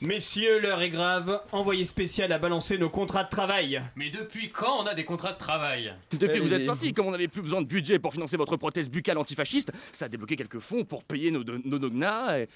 Messieurs, l'heure est grave. Envoyé spécial a balancé nos contrats de travail. Mais depuis quand on a des contrats de travail Depuis que vous Eh, êtes parti, comme on n'avait plus besoin de budget pour financer votre prothèse buccale antifasciste, ça a débloqué quelques fonds pour payer nos, nos dognas et,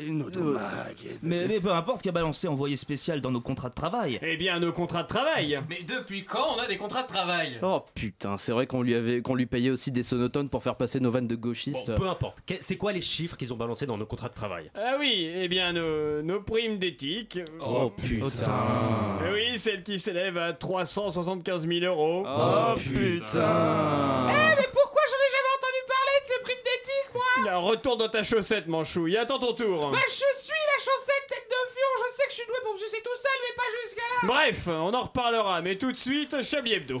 et nos domages. Mais, mais peu importe qui a balancé envoyé spécial dans nos contrats de travail? Eh bien, nos contrats de travail. Mais depuis quand on a des contrats de travail? Oh putain, c'est vrai qu'on lui avait qu'on lui payait aussi des sonotones pour faire passer nos vannes de gauchistes. Bon, peu importe. Que- C'est quoi les chiffres qu'ils ont balancés dans nos contrats de travail? Ah oui, eh bien, nos, nos primes d'éthique. Oh putain. Eh oui, celle qui s'élève à 375 000 euros. Oh putain. Mais pourquoi j'en ai jamais entendu parler de ces primes d'éthique, moi? Là, retourne dans ta chaussette, manchouille. Attends ton tour. Bah, je suis la chaussette tête de fion, je sais que je suis doué pour me sucer tout seul, mais pas jusqu'à là Bref, on en reparlera, mais tout de suite, Chablis Hebdo.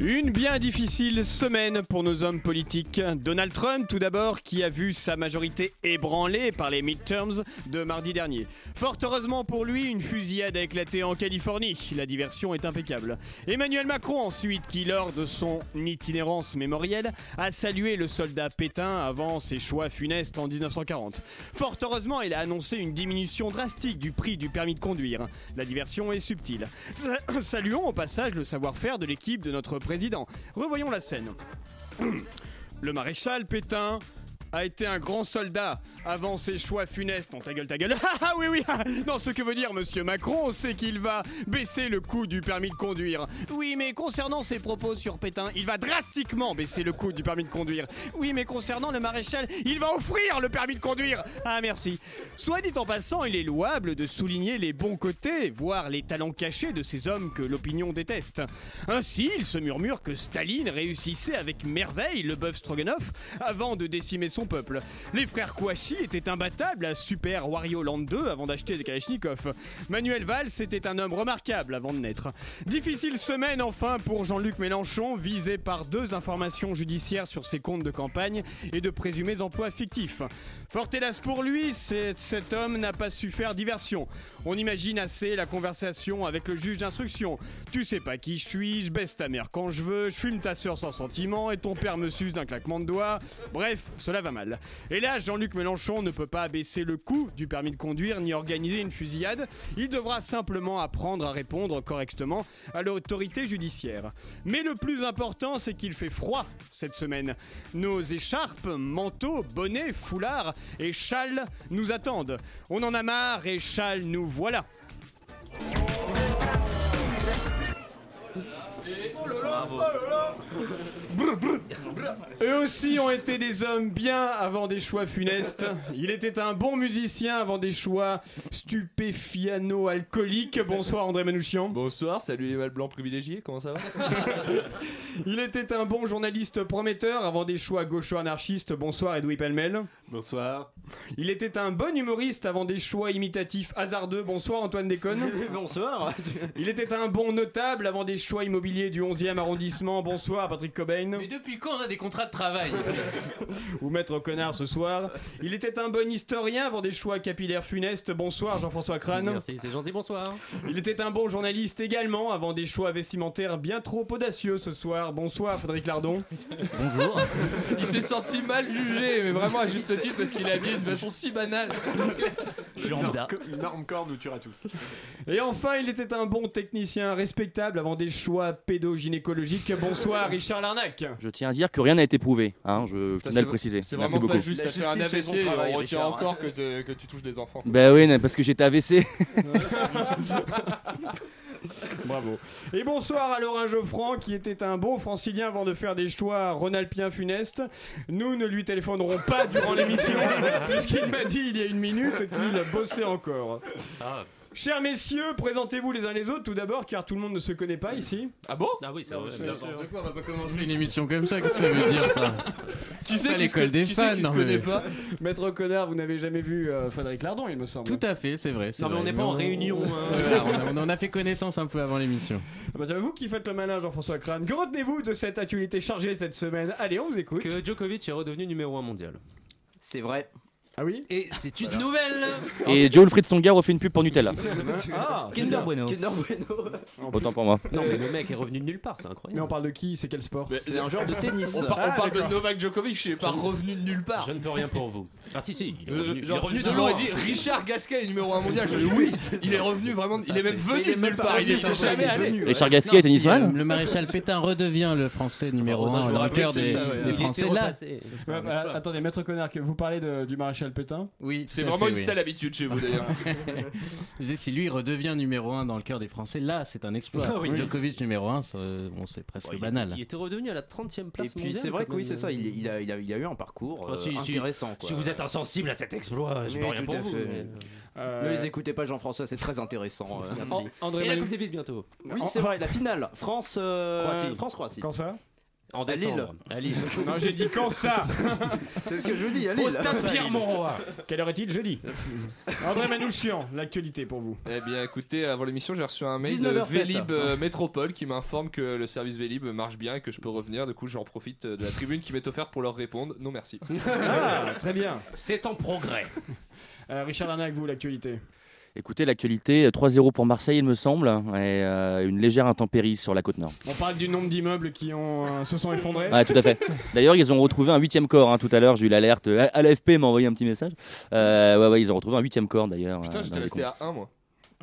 Une bien difficile semaine pour nos hommes politiques. Donald Trump, tout d'abord, qui a vu sa majorité ébranlée par les midterms de mardi dernier. Fort heureusement pour lui, une fusillade a éclaté en Californie. La diversion est impeccable. Emmanuel Macron, ensuite, qui, lors de son itinérance mémorielle, a salué le soldat Pétain avant ses choix funestes en 1940. Fort heureusement, il a annoncé une diminution drastique du prix du permis de conduire. La diversion est subtile. Sa- Saluons au passage le savoir-faire de l'équipe de notre président. Revoyons la scène. Le maréchal Pétain a été un grand soldat avant ses choix funestes. Non, ta gueule, ta gueule. Ah ah, oui, oui. Non, ce que veut dire Monsieur Macron, c'est qu'il va baisser le coût du permis de conduire. Oui, mais concernant ses propos sur Pétain, il va drastiquement baisser le coût du permis de conduire. Oui, mais concernant le maréchal, il va offrir le permis de conduire. Ah, merci. Soit dit en passant, il est louable de souligner les bons côtés, voire les talents cachés de ces hommes que l'opinion déteste. Ainsi, il se murmure que Staline réussissait avec merveille le bœuf stroganoff avant de décimer son peuple. Les frères Kouachi étaient imbattables à Super Wario Land 2 avant d'acheter des Kalachnikov. Manuel Valls était un homme remarquable avant de naître. Difficile semaine enfin pour Jean-Luc Mélenchon, visé par deux informations judiciaires sur ses comptes de campagne et de présumés emplois fictifs. Fort hélas pour lui, cet homme n'a pas su faire diversion. On imagine assez la conversation avec le juge d'instruction. Tu sais pas qui je suis, je baisse ta mère quand je veux, je fume ta soeur sans sentiment et ton père me suce d'un claquement de doigts. Bref, cela va mal. Et là, Jean-Luc Mélenchon ne peut pas abaisser le coût du permis de conduire ni organiser une fusillade. Il devra simplement apprendre à répondre correctement à l'autorité judiciaire. Mais le plus important, c'est qu'il fait froid cette semaine. Nos écharpes, manteaux, bonnets, foulards et châles nous attendent. On en a marre et châles nous voilà. Eux aussi ont été des hommes bien avant des choix funestes. Il était un bon musicien avant des choix stupéfiano-alcooliques. Bonsoir André Manouchian. Bonsoir, salut les blancs privilégiés, comment ça va Il était un bon journaliste prometteur avant des choix gaucho-anarchistes. Bonsoir Edoui Pellemel. Bonsoir. Il était un bon humoriste avant des choix imitatifs hasardeux. Bonsoir Antoine Déconne. Bonsoir. Il était un bon notable avant des choix immobiliers du 11e arrondissement. Bonsoir Patrick Cobain. Mais depuis quand on a des contrats de travail ici? Ou Maître Connard ce soir. Il était un bon historien avant des choix capillaires funestes. Bonsoir Jean-François Crane. Merci, c'est gentil, bonsoir. Il était un bon journaliste également avant des choix vestimentaires bien trop audacieux ce soir. Bonsoir Frédéric Lardon. Bonjour. Il s'est senti mal jugé, mais vraiment à juste titre parce qu'il a habillé d'une façon si banale. Lambda. Une arme corps nous tuera tous. Et enfin, il était un bon technicien respectable avant des choix pédogynécologiques. Bonsoir Richard Larnac. Je tiens à dire que rien n'a été prouvé, hein, je tenais à le c'est- préciser. C'est Merci vraiment beaucoup. pas juste, t'as fait un AVC et travail, on retient Richard. encore que, te- que tu touches des enfants. Bah oui, non, parce que j'étais AVC. Bravo. Et bonsoir à Laurent Geoffrand qui était un bon francilien avant de faire des choix ronalpiens funestes. Nous ne lui téléphonerons pas durant l'émission puisqu'il m'a dit il y a une minute qu'il bossait encore. Chers messieurs, présentez-vous les uns les autres tout d'abord, car tout le monde ne se connaît pas ici. Ah bon? Ah oui, c'est Non, vrai. c'est- d'accord. c'est- Pourquoi on va pas commencer une émission comme ça? Qu'est-ce que ça veut dire ça? Qui qui l'école se- des fans, non, mais- pas Maître Connard, vous n'avez jamais vu euh, Frédéric Lardon, il me semble. Tout à fait, c'est vrai. c'est Non, mais on n'est pas en réunion, hein. On, en a fait connaissance un peu avant l'émission. Ah bah, c'est vous qui faites le malin, Jean-François Crane. Que retenez-vous de cette actualité chargée cette semaine? Allez, on vous écoute. Que Djokovic est redevenu numéro 1 mondial. C'est vrai. Ah oui Et c'est une nouvelle Et Joe Wilfried Songa refait une pub pour Nutella. Ah Kinder Bueno. Kinder Bueno. Autant pour moi. Non, mais le mec est revenu de nulle part, c'est Mais incroyable. on parle de qui? C'est quel sport? Mais- C'est un genre de tennis. On, par- on Ah, parle de d'accord. Novak Djokovic, il est pas revenu de nulle part. Je ne peux rien pour vous. Ah si, si, il est Euh, revenu, il est revenu de loin. dit Richard Gasquet est numéro 1 mondial. Je dis oui, il est revenu vraiment. Il est même venu de nulle part. Il était jamais allé. Richard Gasquet est si, tennisman euh, Le maréchal Pétain redevient le français numéro ça, je 1 vous dans le cœur des, Français. Là, Attendez, Maître Connard, que vous parlez du maréchal Pétain oui, C'est vraiment une sale habitude chez vous d'ailleurs. Si lui redevient numéro 1 dans le cœur des Français, là c'est un exploit. Ah. Djokovic numéro 1, bon, c'est presque il, banal. il était redevenu à la 30ème Et place puis mondiale, c'est vrai que oui, c'est ça. Il, a, eu un parcours Ah, euh, si, si. intéressant. Si vous êtes insensible à cet exploit, je peux rien tout pour à vous. Euh, Ne les écoutez pas, Jean-François, c'est très intéressant. euh. Merci. An- André Et la Coupe Davis bientôt. Oui, c'est vrai, la finale. France, euh, Croatie. France-Croatie. Quand ça? En À décembre. À Lille. Non, j'ai dit quand ça C'est ce que je vous dis, allez. Au là. stade Pierre-Mauroy. Quelle heure est-il Jeudi? André Manouchian, l'actualité pour vous. Eh bien écoutez, avant l'émission, j'ai reçu un mail de 19h07. Vélib euh, Métropole qui m'informe que le service Vélib marche bien et que je peux revenir. Du coup, j'en profite euh, de la tribune qui m'est offerte pour leur répondre. Non merci. Ah, très bien. C'est en progrès. Euh, Richard Larnac, vous, l'actualité? Écoutez, l'actualité, 3-0 pour Marseille, il me semble, et euh, une légère intempérie sur la côte nord. On parle du nombre d'immeubles qui ont, euh, se sont effondrés. Ouais, tout à fait. D'ailleurs, ils ont retrouvé un huitième corps hein, tout à l'heure. J'ai eu l'alerte. euh, À l'AFP m'a envoyé un petit message. Euh, ouais, ouais, ils ont retrouvé un huitième corps d'ailleurs. Putain, euh, j'étais resté à 1 moi.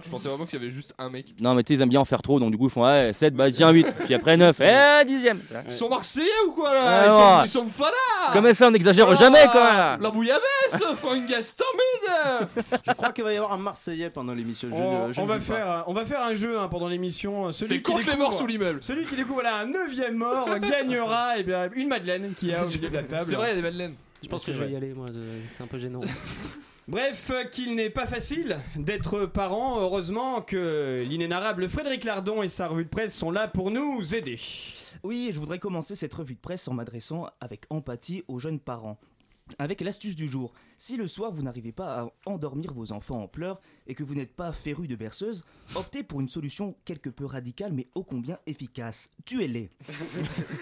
Je pensais vraiment qu'il y avait juste un mec. Non, mais tu sais, ils aiment bien en faire trop, donc du coup, ils font ouais, 7, bah tiens, 8. Puis après 9, eh, 10 Ils sont marseillais ou quoi là Ah, ils, sont, ils sont de Fada Comme ça, on n'exagère Ah, jamais quand même. La bouillabaisse, Franck Gastambide Je crois qu'il va y avoir un Marseillais pendant l'émission. Je, On, je on le va pas. faire, euh, on va faire un jeu hein, pendant l'émission. Celui C'est qui contre les découvre- morts sous l'immeuble. Celui qui découvre voilà, un neuvième mort gagnera eh bien, une madeleine qui a au milieu de la table. C'est vrai, il y a des madeleines. Je pense que je vais y aller, moi. C'est un peu gênant. Bref, euh, qu'il n'est pas facile d'être parent. Heureusement que l'inénarrable Frédéric Lardon et sa revue de presse sont là pour nous aider. Oui, je voudrais commencer cette revue de presse en m'adressant avec empathie aux jeunes parents. Avec l'astuce du jour, si le soir vous n'arrivez pas à endormir vos enfants en pleurs et que vous n'êtes pas féru de berceuse, optez pour une solution quelque peu radicale mais ô combien efficace. Tuez-les.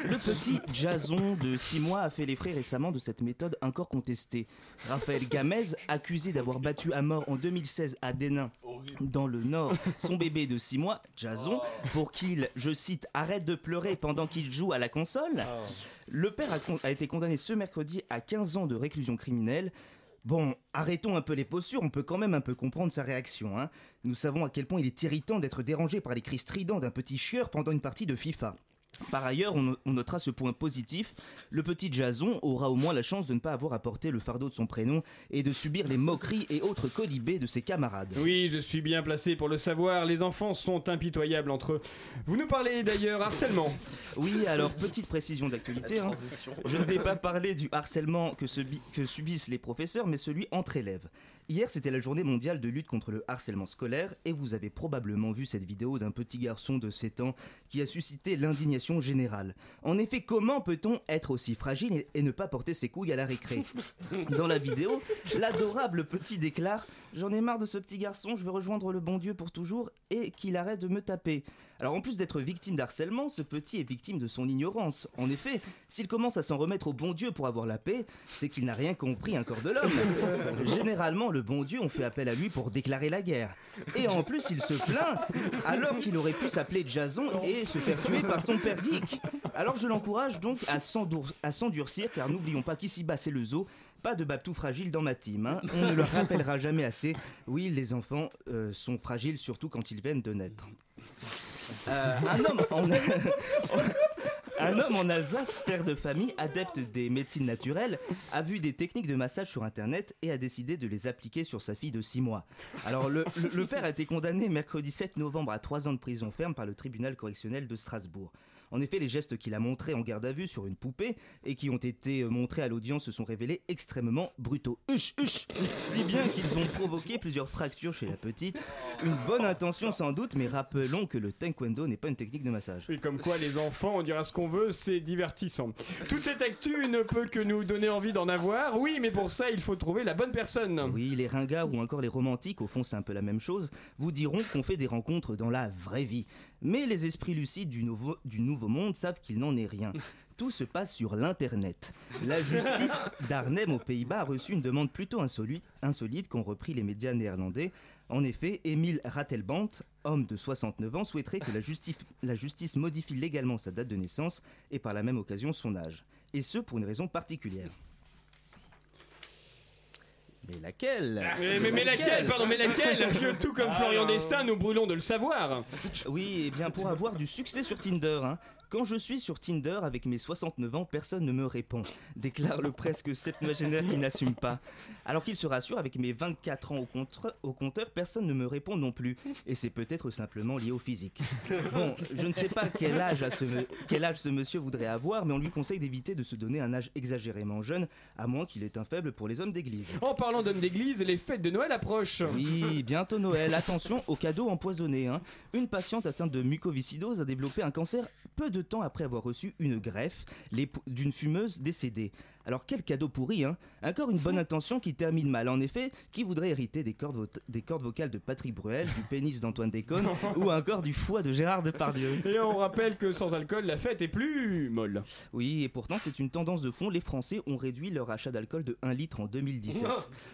Le petit Jason de 6 mois a fait les frais récemment de cette méthode encore contestée. Raphaël Gamez, accusé d'avoir battu à mort en 2016 à Denain, dans le Nord, son bébé de 6 mois, Jason, pour qu'il, je cite, arrête de pleurer pendant qu'il joue à la console. Le père a, été condamné ce mercredi à 15 ans de réclusion criminelle. Bon, arrêtons un peu les postures, on peut quand même un peu comprendre sa réaction. hein. Nous savons à quel point il est irritant d'être dérangé par les cris stridents d'un petit chieur pendant une partie de FIFA. Par ailleurs, on, on notera ce point positif, le petit Jason aura au moins la chance de ne pas avoir à porter le fardeau de son prénom et de subir les moqueries et autres colibés de ses camarades. Oui, je suis bien placé pour le savoir. Les enfants sont impitoyables entre eux. Vous nous parlez d'ailleurs harcèlement. Oui, alors petite précision d'actualité. hein. Je ne vais pas parler du harcèlement que, subi- que subissent les professeurs, mais celui entre élèves. Hier, c'était la journée mondiale de lutte contre le harcèlement scolaire, et vous avez probablement vu cette vidéo d'un petit garçon de 7 ans qui a suscité l'indignation générale. En effet, comment peut-on être aussi fragile et- ne pas porter ses couilles à la récré? Dans la vidéo, l'adorable petit déclare J'en ai marre de ce petit garçon, je veux rejoindre le bon Dieu pour toujours et qu'il arrête de me taper. Alors en plus d'être victime d'harcèlement, ce petit est victime de son ignorance. En effet, s'il commence à s'en remettre au bon Dieu pour avoir la paix, c'est qu'il n'a rien compris un corps de l'homme. Généralement, le bon Dieu, on fait appel à lui pour déclarer la guerre. Et en plus, il se plaint alors qu'il aurait pu s'appeler Jason et se faire tuer par son père geek. Alors je l'encourage donc à s'endurcir car n'oublions pas qu'ici-bas c'est le zoo. Pas de babtou fragile dans ma team. hein. On ne le rappellera jamais assez. Oui, les enfants euh, sont fragiles surtout quand ils viennent de naître. Euh, un homme en... Un homme en Alsace, père de famille, adepte des médecines naturelles, a vu des techniques de massage sur internet et a décidé de les appliquer sur sa fille de 6 mois. Alors le, le- le père a été condamné mercredi 7 novembre à 3 ans de prison ferme par le tribunal correctionnel de Strasbourg. En effet, les gestes qu'il a montrés en garde à vue sur une poupée et qui ont été euh, montrés à l'audience se sont révélés extrêmement brutaux. Huch, huch Si bien qu'ils ont provoqué plusieurs fractures chez la petite. Une bonne intention sans doute, mais rappelons que le taekwondo n'est pas une technique de massage. Et comme quoi, les enfants, on dira ce qu'on veut, c'est divertissant. Toute cette actu ne peut que nous donner envie d'en avoir. Oui, mais pour ça, il faut trouver la bonne personne. Oui, les ringards ou encore les romantiques, au fond c'est un peu la même chose, vous diront qu'on fait des rencontres dans la vraie vie. Mais les esprits lucides du nouveau, du nouveau monde savent qu'il n'en est rien. Tout se passe sur l'Internet. La justice d'Arnhem aux Pays-Bas a reçu une demande plutôt insolite, insolite qu'ont repris les médias néerlandais. En effet, Emile Ratelband, homme de 69 ans, souhaiterait que la justice modifie légalement sa date de naissance et par la même occasion son âge. Et ce pour une raison particulière. Mais laquelle? Mais, mais- mais laquelle Pardon, mais laquelle? Que Tout comme Florian Destin, nous brûlons de le savoir. Oui, et bien pour avoir du succès sur Tinder. hein. Quand je suis sur Tinder avec mes 69 ans, personne ne me répond, déclare le presque septuagénaire qui n'assume pas. Alors qu'il se rassure, avec mes 24 ans au, contre- au compteur, personne ne me répond non plus. Et c'est peut-être simplement lié au physique. Bon, je ne sais pas quel âge, a ce, me- quel âge ce monsieur voudrait avoir, mais on lui conseille d'éviter de se donner un âge exagérément jeune, à moins qu'il ait un faible pour les hommes d'église. En parlant d'hommes d'église, les fêtes de Noël approchent. Oui, bientôt Noël. Attention aux cadeaux empoisonnés. hein. Une patiente atteinte de mucoviscidose a développé un cancer peu de temps après avoir reçu une greffe d'une fumeuse décédée. Alors quel cadeau pourri, hein Encore une bonne intention qui termine mal. En effet, qui voudrait hériter des cordes, vo- des cordes vocales de Patrick Bruel, du pénis d'Antoine Déconne ou encore du foie de Gérard Depardieu? Et on rappelle que sans alcool, la fête est plus molle. Oui, et pourtant c'est une tendance de fond. Les Français ont réduit leur achat d'alcool de 1 litre en 2017.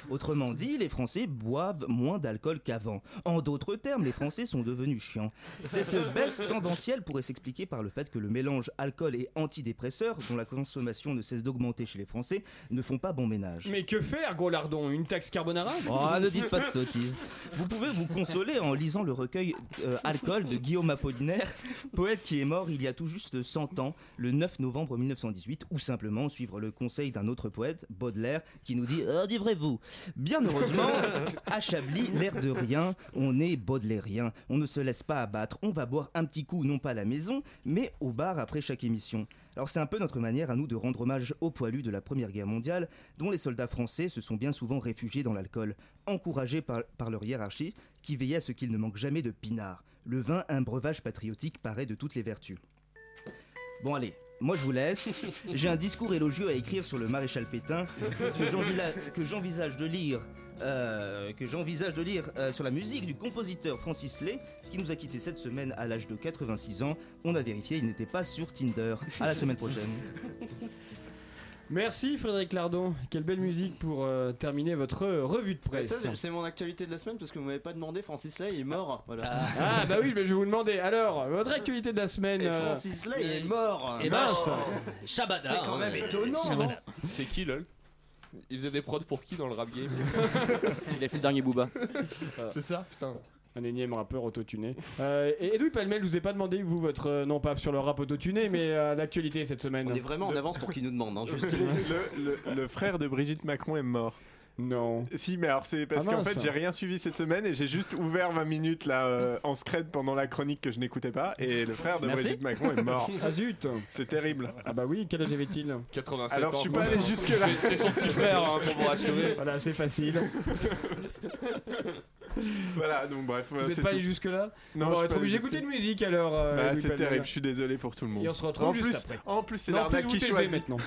Autrement dit, les Français boivent moins d'alcool qu'avant. En d'autres termes, les Français sont devenus chiants. Cette baisse tendancielle pourrait s'expliquer par le fait que le mélange alcool et antidépresseur, dont la consommation ne cesse d'augmenter chez les Français, ne font pas bon ménage. Mais que faire, gros lardon? Une taxe carbonara? Oh, ne dites pas de sottises. Vous pouvez vous consoler en lisant le recueil euh, Alcool de Guillaume Apollinaire, poète qui est mort il y a tout juste 100 ans, le 9 novembre 1918, ou simplement suivre le conseil d'un autre poète, Baudelaire, qui nous dit euh, Livrez-vous Bien heureusement, à Chablis, l'air de rien, on est baudelairien. On ne se laisse pas abattre. On va boire un petit coup, non pas à la maison, mais au bar après chaque émission. Alors c'est un peu notre manière à nous de rendre hommage aux poilus de la Première Guerre mondiale, dont les soldats français se sont bien souvent réfugiés dans l'alcool, encouragés par, par leur hiérarchie, qui veillait à ce qu'il ne manque jamais de pinard. Le vin, un breuvage patriotique, paraît de toutes les vertus. Bon allez, moi je vous laisse. J'ai un discours élogieux à écrire sur le maréchal Pétain que j'envisage de lire. Euh, que j'envisage de lire euh, sur la musique du compositeur Francis Lay qui nous a quitté cette semaine à l'âge de 86 ans. On a vérifié, il n'était pas sur Tinder. À la semaine prochaine. Merci Frédéric Lardon. Quelle belle musique pour euh, terminer votre revue de presse. ça, c'est- mon actualité de la semaine parce que vous m'avez pas demandé. Francis Lay est mort. Voilà. Ah bah oui, mais je vais vous demander. Alors, votre actualité de la semaine. Et Francis Lay est mort. Et mince. Shabada. C'est quand même hein. étonnant, Shabada. non C'est qui lol? Il faisait des prods pour qui dans le rap game Il a fait le dernier Booba. C'est ça, putain. Un énième rappeur autotuné. Euh, et Edoui Palmel, je vous ai pas demandé, vous, votre. euh, non pas sur le rap autotuné, mais euh, l'actualité cette semaine. On est vraiment en avance pour qu'il nous demande. Hein, juste. le, le- le frère de Brigitte Macron est mort. Non. Si, mais alors c'est parce Ah, qu'en fait j'ai rien suivi cette semaine et j'ai juste ouvert 20 minutes là euh, en scred pendant la chronique que je n'écoutais pas et le frère de Merci. Brigitte Macron est mort. Ah zut C'est terrible. Ah bah oui, quel âge avait-il 87 Alors ans. je suis pas allé jusque là. C'était son petit frère, hein, pour vous rassurer. Voilà, c'est facile. Voilà, donc bref. Vous euh, n'êtes c'est pas allé jusque-là Non, On être pas obligé d'écouter de musique alors. euh, Bah, c'est terrible, je suis désolé pour tout le monde. Et on se retrouve en juste plus, après. En plus, c'est Non, en plus, l'arnaque qui choisit. maintenant.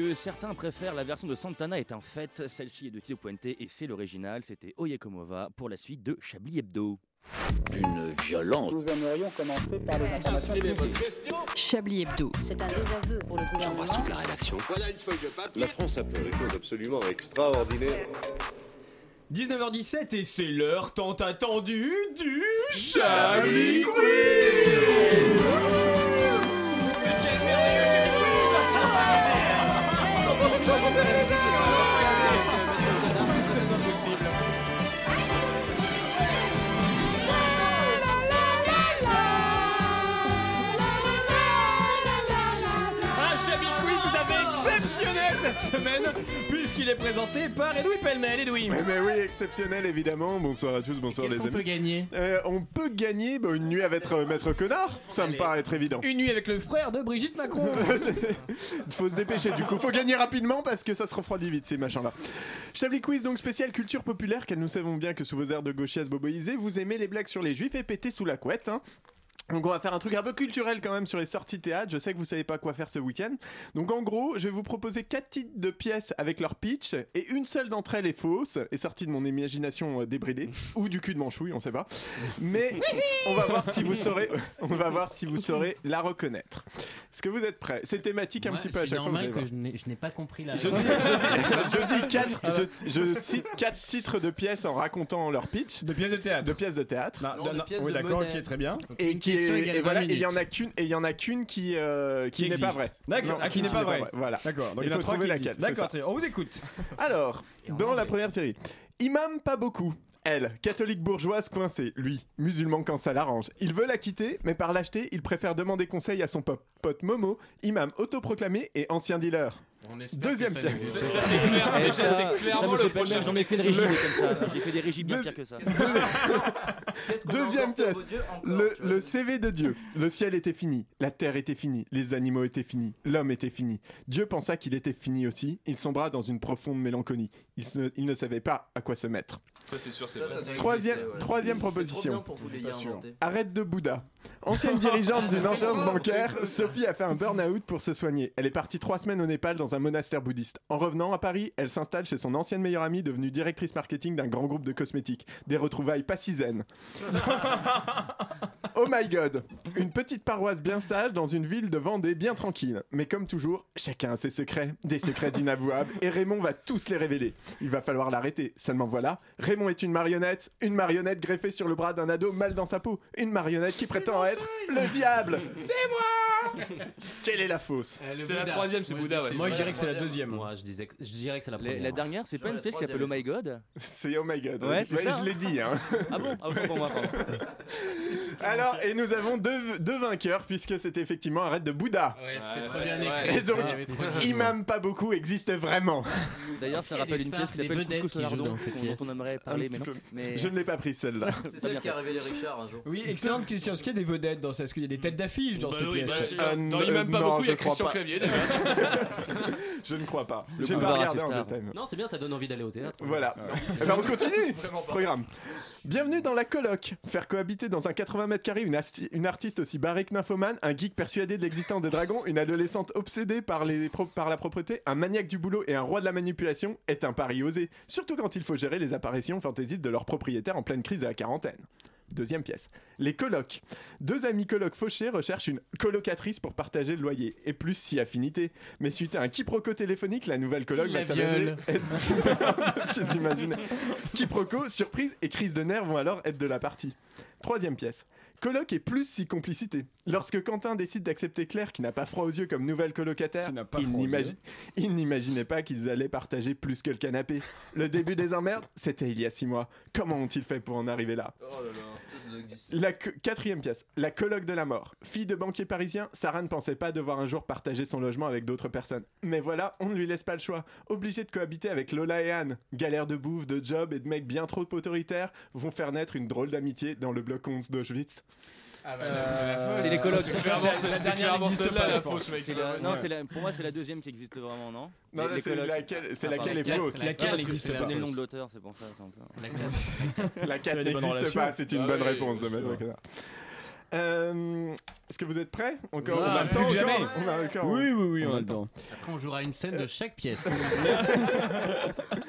Que certains préfèrent la version de Santana est un fait. Celle-ci est de Tio Puente et c'est l'original. C'était Oye Como Va pour la suite de Chablis Hebdo. Une violence. Nous aimerions commencer par les informations Chablis Hebdo. C'est un désaveu pour le gouvernement. la rédaction. Voilà une feuille de papier. La France a fait des choses absolument extraordinaires. 19h17 et c'est l'heure tant attendue du Chablis Un semaine puisqu'il est présenté par Edoui Pellemel. Edoui. Mais, mais oui, exceptionnel évidemment. Bonsoir à tous, bonsoir Qu'est-ce les qu'on amis. peut gagner Euh, On peut gagner bah, une nuit avec euh, Maître Connard, ça me paraît être évident. Une nuit avec le frère de Brigitte Macron. faut se dépêcher du coup, faut gagner rapidement parce que ça se refroidit vite ces machins-là. Chablis Quiz donc spécial culture populaire, car nous savons bien que sous vos airs de gauchias boboisés, vous aimez les blagues sur les juifs et péter sous la couette. hein. Donc on va faire un truc un peu culturel quand même sur les sorties théâtre. Je sais que vous savez pas quoi faire ce week-end. Donc en gros, je vais vous proposer quatre titres de pièces avec leur pitch et une seule d'entre elles est fausse et sortie de mon imagination euh, débridée ou du cul de manchouille, on sait pas. Mais on va voir si vous saurez, on va voir si vous saurez la reconnaître. Est-ce que vous êtes prêts? C'est thématique un Moi, petit peu à c'est chaque fois. vous normal que voir. je n'ai- pas compris la. Je dis, je dis- je dis quatre, je, je cite quatre titres de pièces en racontant leur pitch. De pièces de théâtre. De pièces de théâtre. Non, Non, non, de pièces oui, d'accord, monnaie. ok, très bien. Et qui question et voilà, 20 et il y en a qu'une et il y en a qu'une qui euh, qui, Qui n'est pas vraie. D'accord, ah, qui n'est pas vraie. Voilà. D'accord, donc Il il faut trouver laquelle, D'accord, on vous écoute. Alors, dans la première série, Imam pas beaucoup. Elle, catholique bourgeoise coincée. Lui, musulman quand ça l'arrange. Il veut la quitter, mais par lâcheté, il préfère demander conseil à son pop- pote Momo, imam autoproclamé et ancien dealer. On Deuxième que ça pièce. Ça, c'est clair. Eh, Déjà, ça, clairement me le prochain. J'en ai fait des régimes comme ça. J'ai fait des régimes bien Deux- pires que ça. Deuxième pièce. Le, le CV de Dieu. Le ciel était fini, la terre était finie, les animaux étaient finis, l'homme était fini. Dieu pensa qu'il était fini aussi. Il sombra dans une profonde mélancolie. Il, se- il ne savait pas à quoi se mettre. Ça, c'est sûr, c'est vrai. Troisième, troisième proposition. Arrête de Bouddha. Ancienne dirigeante d'une agence bancaire, Sophie a fait un burn-out pour se soigner. Elle est partie trois semaines au Népal dans un monastère bouddhiste. En revenant à Paris, elle s'installe chez son ancienne meilleure amie devenue directrice marketing d'un grand groupe de cosmétiques. Des retrouvailles pas si zen. Oh my god Une petite paroisse bien sage dans une ville de Vendée bien tranquille. Mais comme toujours, chacun a ses secrets, des secrets inavouables, et Raymond va tous les révéler. Il va falloir l'arrêter. Seulement voilà, Raymond est une marionnette, une marionnette greffée sur le bras d'un ado mal dans sa peau, une marionnette qui prétend être le diable C'est moi Quelle est la fausse Euh, C'est la troisième, c'est Bouddha, ouais. Moi, je dirais que c'est la deuxième. Moi, je, disais, je dirais que c'est la première. la dernière, c'est pas une pièce qui s'appelle Oh My God? C'est oh my god. Ouais, ça, je l'ai dit, hein. Ah bon? Ah, autant pour moi, pardon. Alors, et nous avons deux, deux vainqueurs, puisque c'était effectivement Arrête de Bouddha. Ouais, c'était Ouais, trop ouais, bien ouais. écrit. Et donc, ouais. Imam pas beaucoup existe vraiment. D'ailleurs, ça rappelle une pièce qui s'appelle Couscous lardon, dont pièce. on aimerait Un parler, mais non. Mais... Je ne l'ai pas prise celle-là. C'est celle qui a révélé Richard un jour. Oui, excellente question. Est-ce qu'il y a des vedettes dans ça? Est-ce qu'il y a des têtes d'affiche dans Bah ces oui, pièces bah, Euh, Dans Il m'aime pas non, beaucoup, il y a Christian pas. Clavier. Je ne crois pas. J'ai pas regardé en détail. Non, c'est bien, ça donne envie d'aller au théâtre. Voilà. Eh ben, on continue. Programme. Bienvenue dans la coloc. Faire cohabiter dans un 80 mètres carrés une, artiste aussi barrée que nymphomane, un geek persuadé de l'existence des dragons, une adolescente obsédée par, par la propreté, un maniaque du boulot et un roi de la manipulation est un pari osé. Surtout quand il faut gérer les apparitions fantaisistes de leurs propriétaires en pleine crise de la quarantaine. Deuxième pièce. Les colocs. Deux amis colocs fauchés recherchent une colocatrice pour partager le loyer. Et plus si affinité. Mais suite à un quiproquo téléphonique, la nouvelle coloc va être... Ce. Quiproquo, surprise et crise de nerfs vont alors être de la partie. Troisième pièce. Coloc et plus si complicité. Lorsque Quentin décide d'accepter Claire, qui n'a pas froid aux yeux comme nouvelle colocataire, il n'imaginait pas qu'ils allaient partager plus que le canapé. Le début des emmerdes, c'était il y a six mois. Comment ont-ils fait pour en arriver là? La co- quatrième pièce, la colloque de la mort. Fille de banquier parisien, Sarah ne pensait pas devoir un jour partager son logement avec d'autres personnes. Mais voilà, on ne lui laisse pas le choix. Obligé de cohabiter avec Lola et Anne. Galère de bouffe, de job et de mecs bien trop autoritaires vont faire naître une drôle d'amitié dans le bloc 11 d'Auschwitz. C'est les colocs. C'est clairement, c'est- c'est la fausse, mec. C'est la- Non, c'est la- pour moi, c'est la deuxième qui existe vraiment, non? Les- les c'est laquelle, c'est Ah, laquelle est fausse? Ah, Laquelle n'existe je pas. connais le nom de l'auteur, c'est pour ça. c'est un peu- La 4 Tu as des bonnes n'existe pas, c'est une Ah bonne réponse de c'est Maître. Euh, Est-ce que vous êtes prêts? Encore Ah, on a le temps que encore jamais. On a encore- Oui, oui, oui, on a le temps. Après, on jouera une scène de chaque pièce.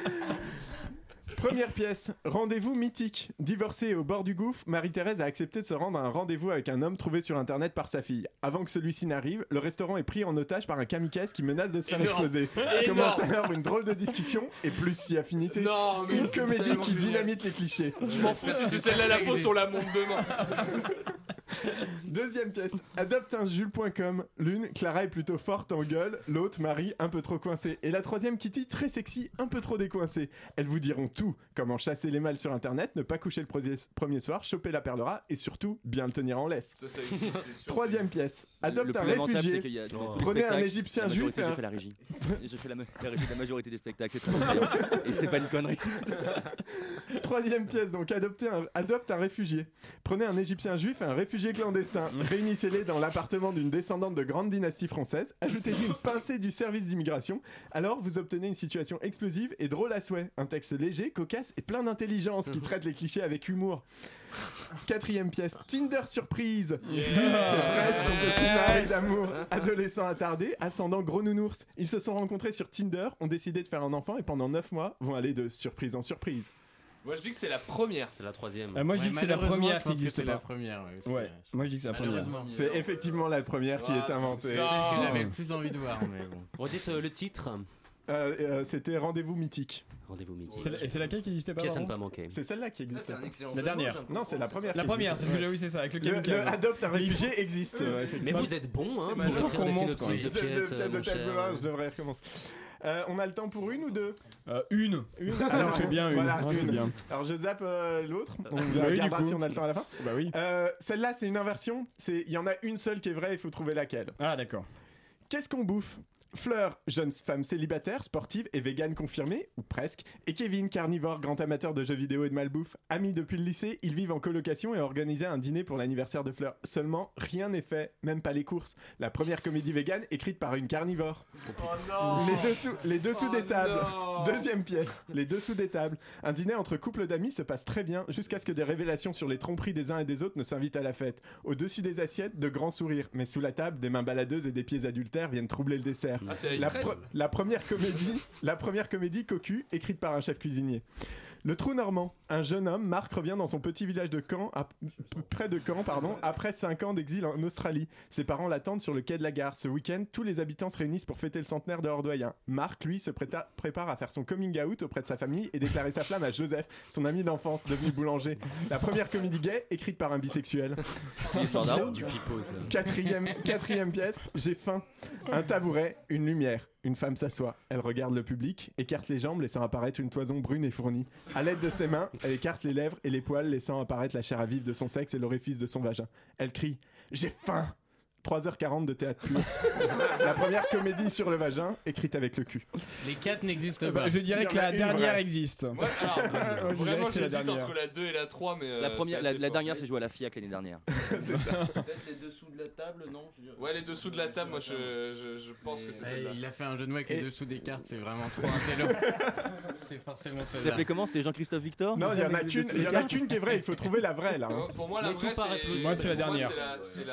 Première pièce, rendez-vous mythique. Divorcée et au bord du gouffre, Marie-Thérèse a accepté de se rendre à un rendez-vous avec un homme trouvé sur internet par sa fille. Avant que celui-ci n'arrive, le restaurant est pris en otage par un kamikaze qui menace de se faire Énorme. exploser. Commence alors une drôle de discussion et plus si affinité. Non, mais une comédie qui dynamite les clichés. Je m'en fous si c'est celle-là la fausse, on la monte demain. Deuxième pièce, adopte un Jules.com. L'une, Clara est plutôt forte en gueule, l'autre, Marie, un peu trop coincée. Et la troisième, Kitty, très sexy, un peu trop décoincée. Elles vous diront tout comment chasser les mâles sur internet, ne pas coucher le premier- soir, choper la perle rare et surtout bien le tenir en laisse. Ça, ça existe, c'est sûr, Troisième pièce, adopte le un réfugié. y a Prenez un égyptien la juif un- fait la régie. J'ai fait la, la régie de la majorité des spectacles. Et c'est pas une connerie. Troisième pièce, donc adoptez un, adopte un réfugié. Prenez un Égyptien juif et un réfugié clandestin. Réunissez-les dans l'appartement d'une descendante de grande dynastie française. Ajoutez-y une pincée du service d'immigration. Alors vous obtenez une situation explosive et drôle à souhait. Un texte léger, cocasse et plein d'intelligence qui traite les clichés avec humour. Quatrième pièce, Tinder surprise. Lui, c'est vrai, son petit mari d'amour, adolescent attardé, ascendant gros nounours. Ils se sont rencontrés sur Tinder, ont décidé de faire un enfant et pendant 9 mois vont aller de surprise en surprise. Moi, je dis que c'est la première. C'est la troisième. Ah, moi, je dis que c'est la première qui existe C'est la pas. première, ouais. moi je dis que c'est la première. C'est effectivement la première qui est inventée. C'est celle que j'avais le plus envie de voir, mais bon. Redites euh, le titre. Euh, euh, C'était Rendez-vous mythique. Rendez-vous mythique. Et c'est laquelle qui n'existait pas Pièce à ne pas manquer. C'est celle-là qui un excellent La dernière. Non, c'est la première. La qui première, c'est ce que j'ai oui, c'est ça, avec le Le, le adopte un réfugié existe. Mais vous êtes bon, hein, pour des synopsis De, de de, je devrais recommencer. Euh, on a le temps pour une ou deux Euh, une. Une. Alors, c'est bien une. Voilà, Ah, une. bien. Alors je zappe euh, l'autre. On Bah oui, regardera coup. si on a le temps à la fin. Bah oui. Celle-là, c'est une inversion. Il y en a une seule qui est vraie. Il faut trouver laquelle. Ah d'accord. Qu'est-ce qu'on bouffe? Fleur, jeune femme célibataire, sportive et végane confirmée, ou presque, et Kevin, carnivore, grand amateur de jeux vidéo et de malbouffe. Amis depuis le lycée, ils vivent en colocation et organisé un dîner pour l'anniversaire de Fleur. Seulement, rien n'est fait, même pas les courses. La première comédie végane écrite par une carnivore. Les dessous, les dessous des tables. Deuxième pièce. Les dessous des tables. Un dîner entre couples d'amis se passe très bien jusqu'à ce que des révélations sur les tromperies des uns et des autres ne s'invitent à la fête. Au-dessus des assiettes, de grands sourires. Mais sous la table, des mains baladeuses et des pieds adultères viennent troubler le dessert. Ah, c'est la la, ligne 13. pre- la première comédie, la première comédie cocu, écrite par un chef cuisinier. Le trou normand. Un jeune homme, Marc, revient dans son petit village de Caen, à- près de Caen, pardon, après 5 ans d'exil en Australie. Ses parents l'attendent sur le quai de la gare. Ce week-end, tous les habitants se réunissent pour fêter le centenaire de leur doyen. Marc, lui, se préta- prépare à faire son coming out auprès de sa famille et déclarer sa flamme à Joseph, son ami d'enfance, devenu boulanger. La première comédie gay, écrite par un bisexuel. Du ça. Quatrième pièce, j'ai faim. Un tabouret, une lumière. Une femme s'assoit. Elle regarde le public, écarte les jambes, laissant apparaître une toison brune et fournie. À l'aide de ses mains, elle écarte les lèvres et les poils, laissant apparaître la chair à de son sexe et l'orifice de son vagin. Elle crie J'ai faim 3h40 de théâtre pur. La première comédie sur le vagin, écrite avec le cul. Les quatre n'existent Bah, pas. je dirais que la dernière vraie. existe. Ouais, alors, dirais vraiment, que c'est la j'hésite dernière. entre la 2 et la 3, mais. euh, La, première, c'est la, la dernière, c'est joué à la FIAC l'année dernière. C'est ça. Peut-être les dessous de la table, non Ouais, les dessous de la table, moi je, je, je pense que c'est Eh, celle-là. il a fait un jeu de mots avec les Et- dessous des cartes, c'est vraiment trop un c'est forcément Vous celle-là. appelez comment C'était Jean-Christophe Victor Non, il y en a les qu'une qui est vraie, il faut trouver la vraie là. hein. Pour- moi, la vraie, c'est. plausible. Moi, c'est la dernière. c'est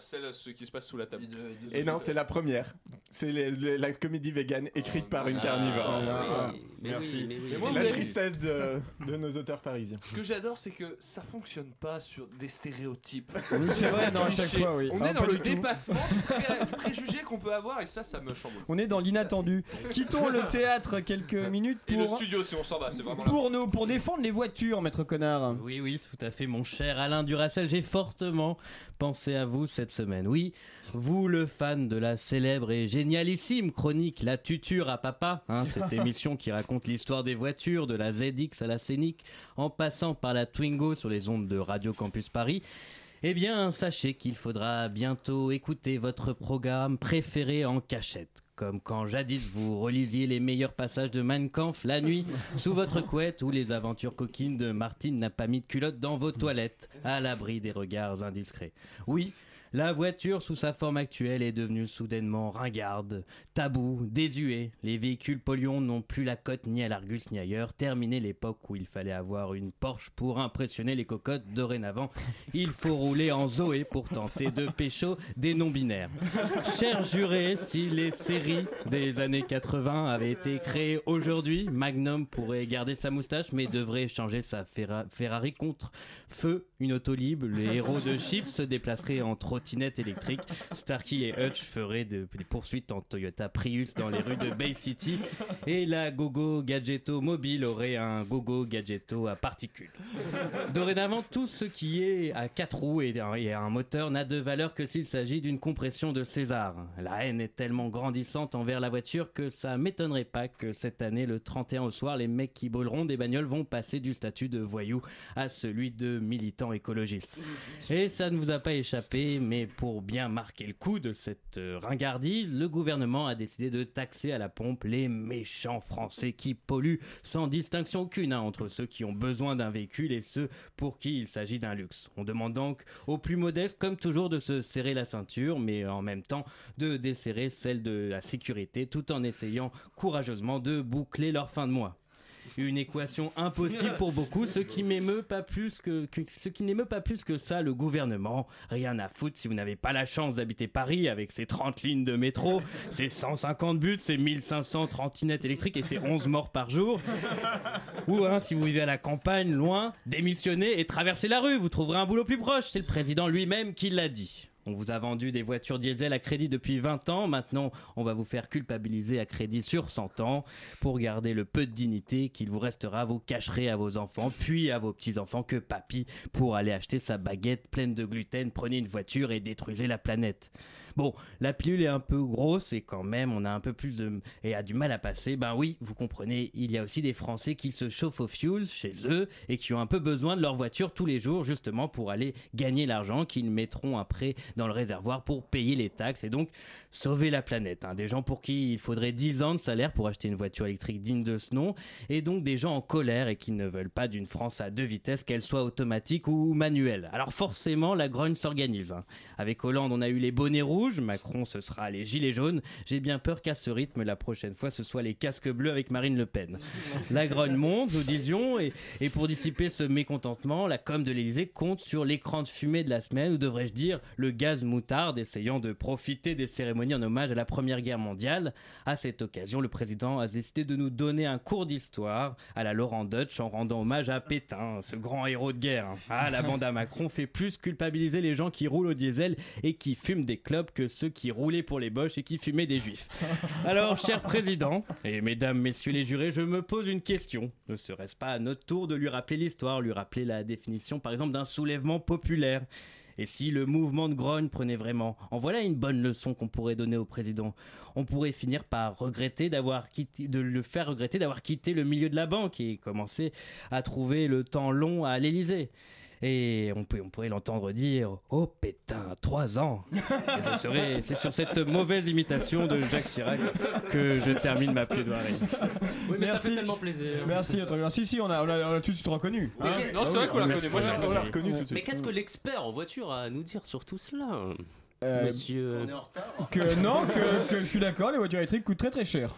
celle ce qui se passe sous la table. Et non, c'est la première. C'est la comédie végane écrite par une Ah, carnivore. Merci. La tristesse de, de nos auteurs parisiens. Ce que j'adore, c'est que ça fonctionne pas sur des stéréotypes. Oui, c'est vrai, non, à chaque fois, oui. On Ah, est dans le dépassement du pré- du préjugé qu'on peut avoir et ça, ça me chamboule. On est dans l'inattendu. Quittons le théâtre quelques minutes Et le pour, studio, si on s'en va, c'est vraiment pour, nous, pour défendre les voitures, maître connard. Oui, oui, tout à fait, mon cher Alain Duracel. J'ai fortement pensé à vous cette semaine. Oui, vous, le fan de la célèbre et génialissime chronique La Tuture à Papa, hein, cette émission qui raconte l'histoire des voitures, de la ZX à la Scénic, en passant par la Twingo sur les ondes de Radio Campus Paris. Eh bien, sachez qu'il faudra bientôt écouter votre programme préféré en cachette. Comme quand jadis vous relisiez les meilleurs passages de Mein Kampf la nuit sous votre couette ou les aventures coquines de Martine n'a pas mis de culotte dans vos toilettes, à l'abri des regards indiscrets. Oui, la voiture sous sa forme actuelle est devenue soudainement ringarde, tabou, désuet. Les véhicules polluants n'ont plus la cote ni à l'Argus ni ailleurs. Terminé l'époque où il fallait avoir une Porsche pour impressionner les cocottes. Dorénavant, il faut rouler en Zoé pour tenter de pécho des non-binaires. Cher juré, si les séries des années 80 avaient été créées aujourd'hui, Magnum pourrait garder sa moustache mais devrait échanger sa Ferra- Ferrari contre Feu, une autolib. Les héros de Chips se déplaceraient en trottinette électrique. Starkey et Hutch feraient de- des poursuites en Toyota Prius dans les rues de Bay City. Et la Gogo Gadgetto mobile aurait un Gogo Gadgetto à particules. Dorénavant, tout ce qui est à quatre roues et et un moteur n'a de valeur que s'il s'agit d'une compression de César. La haine est tellement grandissante envers la voiture que ça m'étonnerait pas que cette année, le 31 au soir, les mecs qui brûleront des bagnoles vont passer du statut de voyou à celui de militant écologiste. Et ça ne vous a pas échappé, mais pour bien marquer le coup de cette euh, ringardise, le gouvernement a décidé de taxer à la pompe les méchants Français qui polluent sans distinction aucune hein, entre ceux qui ont besoin d'un véhicule et ceux pour qui il s'agit d'un luxe. On demande donc aux plus modestes, comme toujours, de se serrer la ceinture, mais en même temps de desserrer celle de la sécurité, tout en essayant courageusement de boucler leur fin de mois. Une équation impossible pour beaucoup, ce qui m'émeut pas plus que, qui n'émeut pas plus que ça le gouvernement. Rien à foutre si vous n'avez pas la chance d'habiter Paris avec ses 30 lignes de métro, ses 150 buts, ses 1500 trottinettes électriques et ses 11 morts par jour. Ou hein, si vous vivez à la campagne, loin, démissionnez et traversez la rue, vous trouverez un boulot plus proche. C'est le président lui-même qui l'a dit. On vous a vendu des voitures diesel à crédit depuis 20 ans, maintenant on va vous faire culpabiliser à crédit sur 100 ans. Pour garder le peu de dignité qu'il vous restera, vous cacherez à vos enfants, puis à vos petits-enfants que papy, pour aller acheter sa baguette pleine de gluten, prenez une voiture et détruisez la planète. Bon, la pilule est un peu grosse et quand même on a un peu plus de... et a du mal à passer. Ben oui, vous comprenez, il y a aussi des Français qui se chauffent au fuel chez eux et qui ont un peu besoin de leur voiture tous les jours justement pour aller gagner l'argent qu'ils mettront après dans le réservoir pour payer les taxes et donc sauver la planète. hein. Des gens pour qui il faudrait 10 ans de salaire pour acheter une voiture électrique digne de ce nom et donc des gens en colère et qui ne veulent pas d'une France à deux vitesses, qu'elle soit automatique ou manuelle. Alors forcément, la grogne s'organise. hein. Avec Hollande, on a eu les bonnets rouges, Macron, ce sera les gilets jaunes. J'ai bien peur qu'à ce rythme, la prochaine fois, ce soit les casques bleus avec Marine Le Pen. La grogne monte, nous disions, et, pour dissiper ce mécontentement, la com de l'Elysée compte sur l'écran de fumée de la semaine, ou devrais-je dire le gaz moutarde, essayant de profiter des cérémonies en hommage à la Première Guerre mondiale. À cette occasion, le président a décidé de nous donner un cours d'histoire à la Laurent Dutch en rendant hommage à Pétain, ce grand héros de guerre. Ah, la bande à Macron fait plus culpabiliser les gens qui roulent au diesel et qui fument des clubs que ceux qui roulaient pour les boches et qui fumaient des juifs. Alors, cher président, et mesdames, messieurs les jurés, je me pose une question. Ne serait-ce pas à notre tour de lui rappeler l'histoire, lui rappeler la définition, par exemple, d'un soulèvement populaire? Et si le mouvement de grogne prenait vraiment En voilà une bonne leçon qu'on pourrait donner au président. On pourrait finir par regretter d'avoir quitté, de le faire regretter d'avoir quitté le milieu de la banque et commencer à trouver le temps long à l'Élysée. Et on, peut, on pourrait l'entendre dire Oh pétain, trois ans Et ce serait- C'est sur cette mauvaise imitation de Jacques Chirac que je termine ma plaidoirie. Oui, mais ça fait tellement plaisir. Merci, très bien. Si, si, on a, on a, on a tout de suite reconnu. Mais hein. que- Non, c'est vrai qu'on l'a reconnu. Moi, j'ai Merci. on reconnu tout de Mais suite. qu'est-ce que l'expert en voiture a à nous dire sur tout cela Euh, Monsieur. Que non, que, que je suis d'accord, les voitures électriques coûtent très très cher.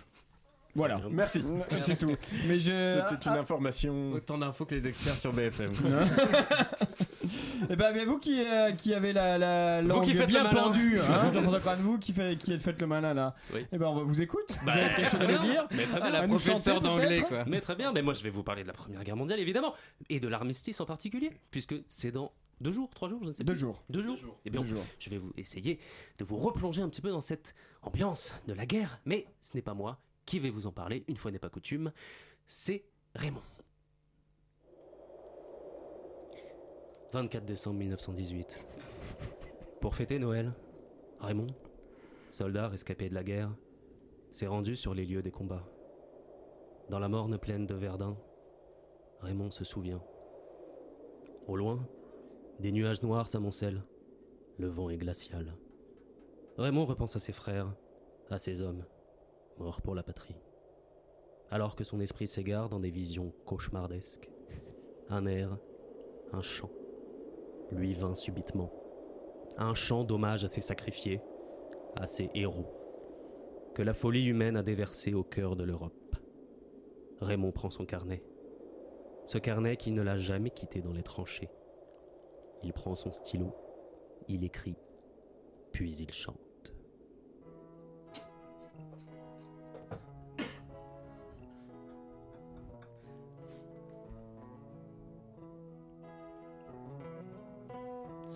Voilà. Merci. C'est tout. Mais je. C'était une information. Autant d'infos que les experts sur BFM. Et ben, mais vous qui, euh, qui avez la, la Vous langue qui bien le pendue, hein, dans votre coin de vous qui, fait, qui faites le malin là, Oui. et ben on va vous écoute. Bah, vous avez quelque chose à très nous bien. dire Mais très Ah, bien. la professeure d'anglais, quoi. Mais très bien, mais moi je vais vous parler de la Première Guerre mondiale évidemment, et de l'armistice en particulier, puisque c'est dans deux jours, trois jours, je ne sais Deux plus. jours. Deux jours. Eh bien, Deux jours. je vais vous essayer de vous replonger un petit peu dans cette ambiance de la guerre, mais ce n'est pas moi qui vais vous en parler, une fois n'est pas coutume, c'est Raymond. 24 décembre 1918. Pour fêter Noël, Raymond, soldat rescapé de la guerre, s'est rendu sur les lieux des combats. Dans la morne plaine de Verdun, Raymond se souvient. Au loin, des nuages noirs s'amoncellent. Le vent est glacial. Raymond repense à ses frères, à ses hommes, mort pour la patrie. Alors que son esprit s'égare dans des visions cauchemardesques, un air, un chant, lui vint subitement. Un chant d'hommage à ses sacrifiés, à ses héros, que la folie humaine a déversé au cœur de l'Europe. Raymond prend son carnet, ce carnet qui ne l'a jamais quitté dans les tranchées. Il prend son stylo, il écrit, puis il chante.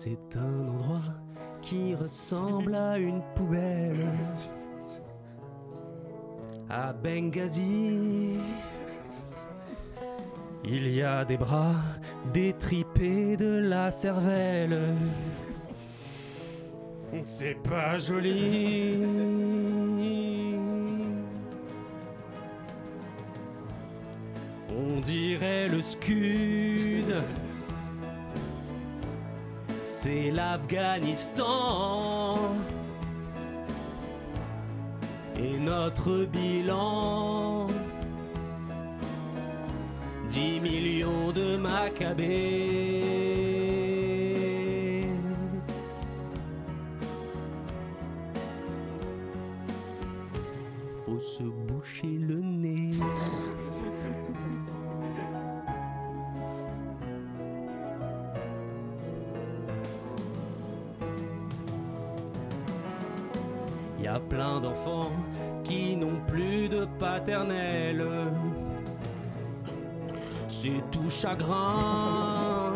C'est un endroit qui ressemble à une poubelle. À Benghazi, il y a des bras détripés de la cervelle. C'est pas joli. On dirait le scud. C'est l'Afghanistan. Et notre bilan 10 millions de macabées. Qui n'ont plus de paternelle. C'est tout chagrin.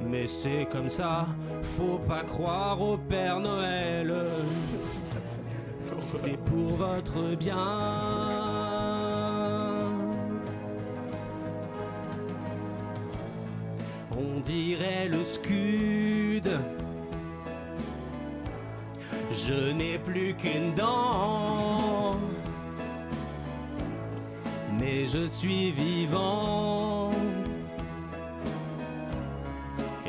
Mais c'est comme ça, faut pas croire au Père Noël. C'est pour votre bien. On dirait le scud. Plus qu'une dent. Mais je suis vivant.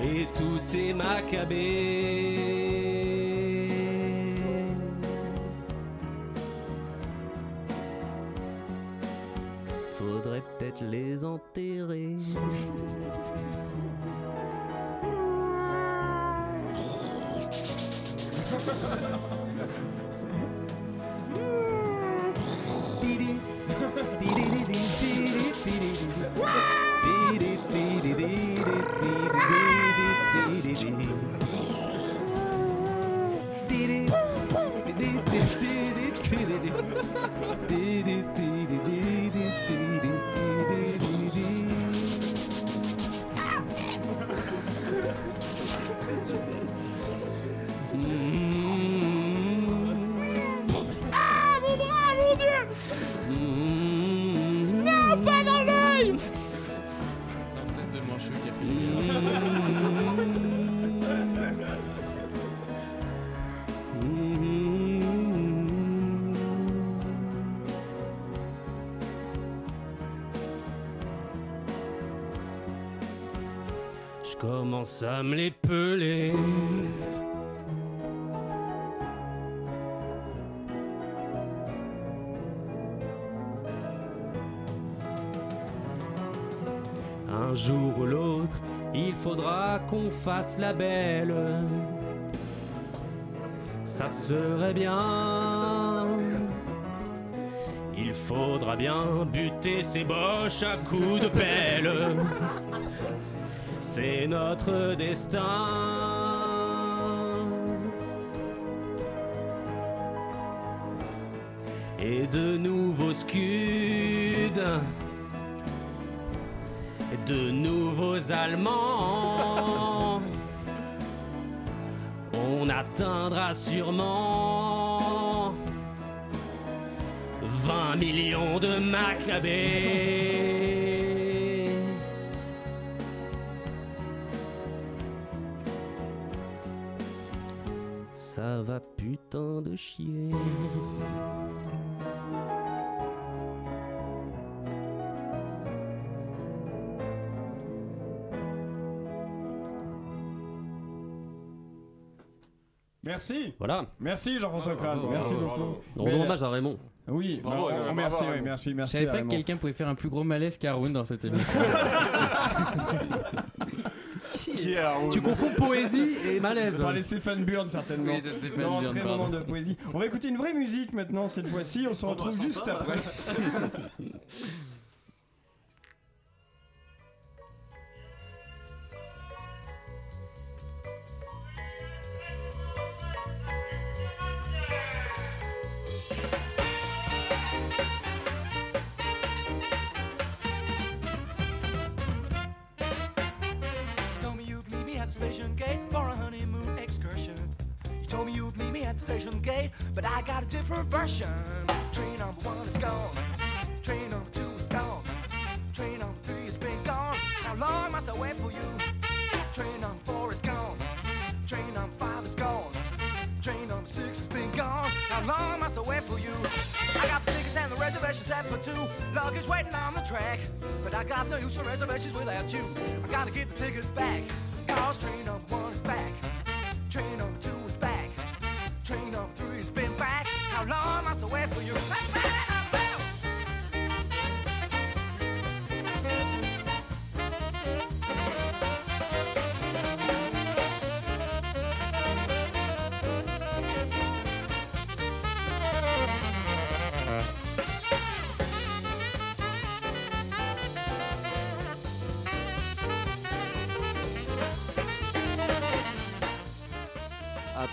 Et tous ces macabées. Faudrait peut-être les enterrer. Yes. Mm. Dee. à me les peler. Un jour ou l'autre, il faudra qu'on fasse la belle. Ça serait bien. Il faudra bien buter ces boches à coups de pelle. C'est notre destin. Et de nouveaux scuds, de nouveaux Allemands. On atteindra sûrement 20 millions de macabées. Putain de chier. merci. Voilà. Merci Jean-François Crane. Merci bravo, beaucoup. Rendons hommage à Raymond. Oui, Bravo, bah, merci, bravo, oui, Raymond. merci, Je merci. savais pas que quelqu'un pouvait faire un plus gros malaise qu'Haroun dans cette émission. Tu confonds poésie et malaise. Vous parlez Stéphane Burn certainement. Oui, de Stéphane un Byrne, très pardon. moment de poésie. On va écouter une vraie musique maintenant cette fois-ci. On se retrouve juste après. different version. Train number one is gone. Train number two is gone. Train number three has been gone. How long must I wait for you? Train number four is gone. Train number five is gone. Train number six has been gone. How long must I wait for you? I got the tickets and the reservations set for two. Luggage waiting on the track. But I got no use for reservations without you. I gotta get the tickets back. Cause train number one is back. Train number two How long must I wait for you?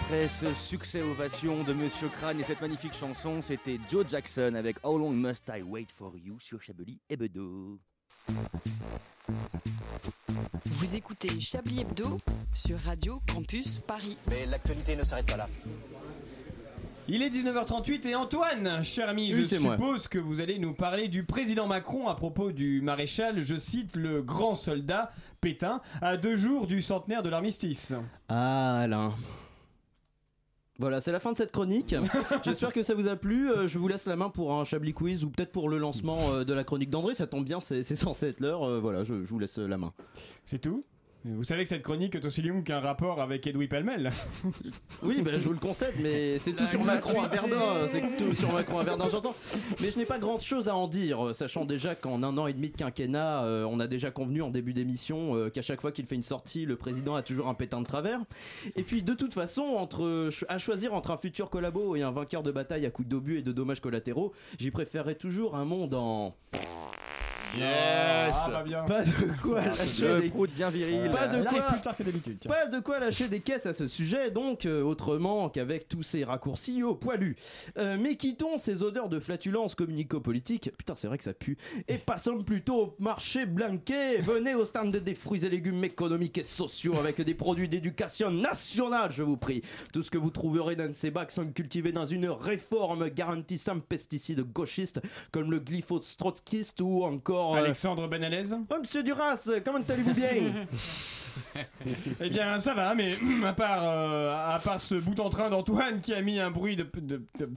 Après ce succès ovation de Monsieur Crane et cette magnifique chanson, c'était Joe Jackson avec How Long Must I Wait For You sur Chablis et Bedeau. Vous écoutez Chablis Hebdo sur Radio Campus Paris. Mais l'actualité ne s'arrête pas là. Il est 19h38 et Antoine, cher ami, Oui, je moi. suppose que vous allez nous parler du président Macron à propos du maréchal, je cite, le grand soldat Pétain, à deux jours du centenaire de l'armistice. Ah, Alain. Voilà, c'est la fin de cette chronique. J'espère que ça vous a plu. Euh, je vous laisse la main pour un Chablis quiz ou peut-être pour le lancement euh, de la chronique d'André. Ça tombe bien, c'est censé être l'heure. Euh, voilà, je, je vous laisse la main. C'est tout? Vous savez que cette chronique est aussi longue qu'un rapport avec Edoui Pellemel. Oui, ben, je vous le concède, mais c'est tout sur Macron à. Verdun. C'est tout sur Macron à Verdun, j'entends. Mais je n'ai pas grand chose à en dire, sachant déjà qu'en un an et demi de quinquennat, euh, on a déjà convenu en début d'émission euh, qu'à chaque fois qu'il fait une sortie, le président a toujours un pétain de travers. Et puis, de toute façon, entre, à choisir entre un futur collabo et un vainqueur de bataille à coups d'obus et de dommages collatéraux, j'y préférerais toujours un monde en. Yes Ah, bah bien. Pas de quoi lâcher Le des prout bien viril. Pas de quoi plus tard que d'habitude. tiens. pas de quoi lâcher des caisses à ce sujet, donc euh, autrement qu'avec tous ces raccourcis au poilu. Euh, mais quittons ces odeurs de flatulence communico-politique, putain c'est vrai que ça pue, et passons plutôt au marché blanquet. Venez au stand des fruits et légumes économiques et sociaux avec des produits d'éducation nationale, je vous prie. Tout ce que vous trouverez dans ces bacs sont cultivés dans une réforme garantissant pesticides gauchistes comme le glyphosate trotskiste ou encore... euh, Alexandre Benalez Oh, monsieur Duras, comment allez-vous bien? Eh bien, ça va, mais à part, euh, à part ce bout en train d'Antoine qui a mis un bruit de. de, de-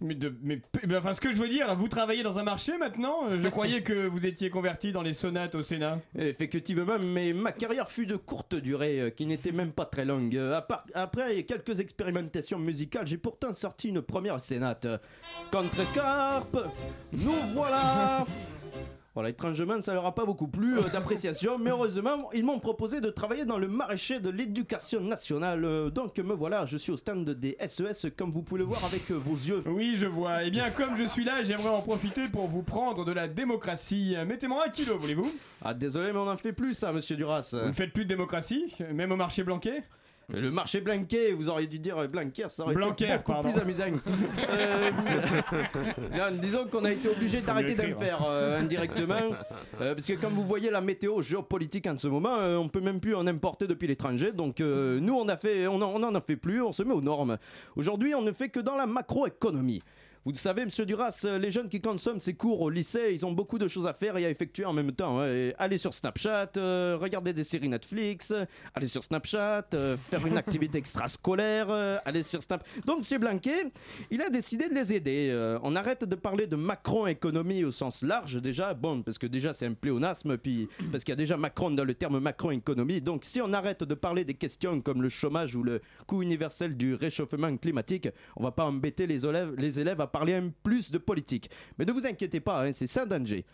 mais de- mais- mais enfin, ce que je veux dire, vous travaillez dans un marché maintenant? Je croyais que vous étiez converti dans les sonates au Sénat. Effectivement, mais ma carrière fut de courte durée, euh, qui n'était même pas très longue. Euh, après quelques expérimentations musicales, j'ai pourtant sorti une première sénate. Contrescarpe, nous voilà voilà, étrangement, ça leur a pas beaucoup plu euh, d'appréciation, mais heureusement, ils m'ont proposé de travailler dans le maraîcher de l'éducation nationale. Euh, donc me voilà, je suis au stand des SES, comme vous pouvez le voir avec euh, vos yeux. Oui, je vois. Eh bien, comme je suis là, j'aimerais en profiter pour vous prendre de la démocratie. Mettez-moi un kilo, voulez-vous? Ah désolé, mais on en fait plus ça, monsieur Duras. Vous ne faites plus de démocratie Même au marché blanquet Le marché Blanquet, vous auriez dû dire euh, Blanquer, ça aurait Blanquer, été beaucoup pardon. plus amusant. Euh, non, disons qu'on a été obligé d'arrêter d'en faire euh, indirectement, euh, parce que comme vous voyez la météo géopolitique en ce moment, euh, on peut même plus en importer depuis l'étranger. Donc euh, nous, on a fait, on en, on en a fait plus, on se met aux normes. Aujourd'hui, on ne fait que dans la macroéconomie. Vous savez, monsieur Duras, euh, les jeunes qui consomment ces cours au lycée, ils ont beaucoup de choses à faire et à effectuer en même temps. hein. Et aller sur Snapchat, euh, regarder des séries Netflix, euh, aller sur Snapchat, euh, faire une activité extrascolaire, euh, aller sur Snap. Donc, monsieur Blanquet, il a décidé de les aider. Euh, on arrête de parler de Macron-économie au sens large, déjà. Bon, parce que déjà, c'est un pléonasme, puis parce qu'il y a déjà Macron dans le terme Macron-économie. Donc, si on arrête de parler des questions comme le chômage ou le coût universel du réchauffement climatique, on va pas embêter les élèves, les élèves à parler un plus de politique. Mais ne vous inquiétez pas, hein, c'est sans danger.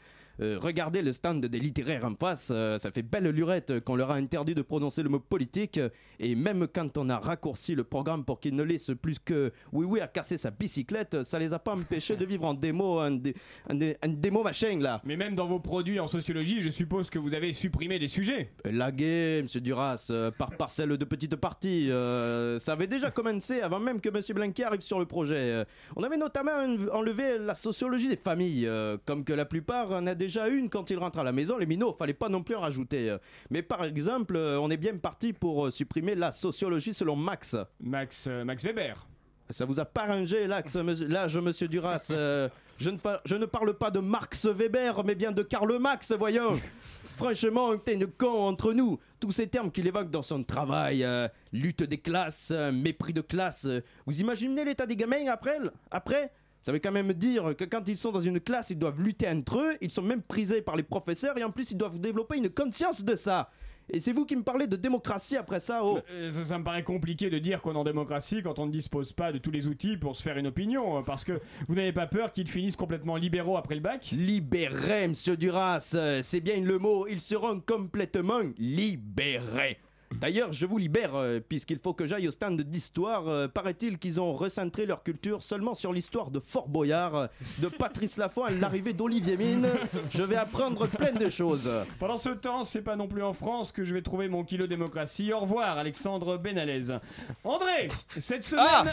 Euh, regardez le stand des littéraires en face, euh, ça fait belle lurette qu'on leur a interdit de prononcer le mot politique, et même quand on a raccourci le programme pour qu'ils ne laissent plus que oui oui à casser sa bicyclette, ça les a pas empêchés de vivre en démo, en, dé- en dé- en démo machin là. Mais même dans vos produits en sociologie, je suppose que vous avez supprimé des sujets. Lagué, monsieur Duras, euh, par parcelle de petites parties. euh, ça avait déjà commencé avant même que monsieur Blanquet arrive sur le projet. Euh, on avait notamment en- enlevé la sociologie des familles. comme que la plupart en a déjà une quand ils rentrent à la maison, les minots, fallait pas non plus en rajouter. euh. Mais par exemple, euh, on est bien parti pour euh, supprimer la sociologie selon Max. Max, Max Weber. Ça vous a pas rangé, l'âge, monsieur- l'âge, monsieur Duras euh, je, ne je ne parle pas de Marx Weber, mais bien de Karl Marx, voyons. Franchement, t'es une con entre nous. Tous ces termes qu'il évoque dans son travail, euh, lutte des classes, euh, mépris de classe. vous imaginez l'état des gamins après Après? Ça veut quand même dire que quand ils sont dans une classe, ils doivent lutter entre eux, ils sont même prisés par les professeurs et en plus ils doivent développer une conscience de ça. Et c'est vous qui me parlez de démocratie après ça, oh Euh, Ça, ça me paraît compliqué de dire qu'on est en démocratie quand on ne dispose pas de tous les outils pour se faire une opinion. euh, Parce que vous n'avez pas peur qu'ils finissent complètement libéraux après le bac? Libérés, monsieur Duras, c'est bien le mot, ils seront complètement libérés. D'ailleurs, je vous libère, euh, puisqu'il faut que j'aille au stand d'histoire. Euh, Paraît-il qu'ils ont recentré leur culture seulement sur l'histoire de Fort Boyard, euh, de Patrice Laffont à l'arrivée d'Olivier Mine. Je vais apprendre plein de choses. Pendant ce temps, c'est pas non plus en France que je vais trouver mon kilo démocratie. Au revoir, Alexandre Benalez. André, cette semaine,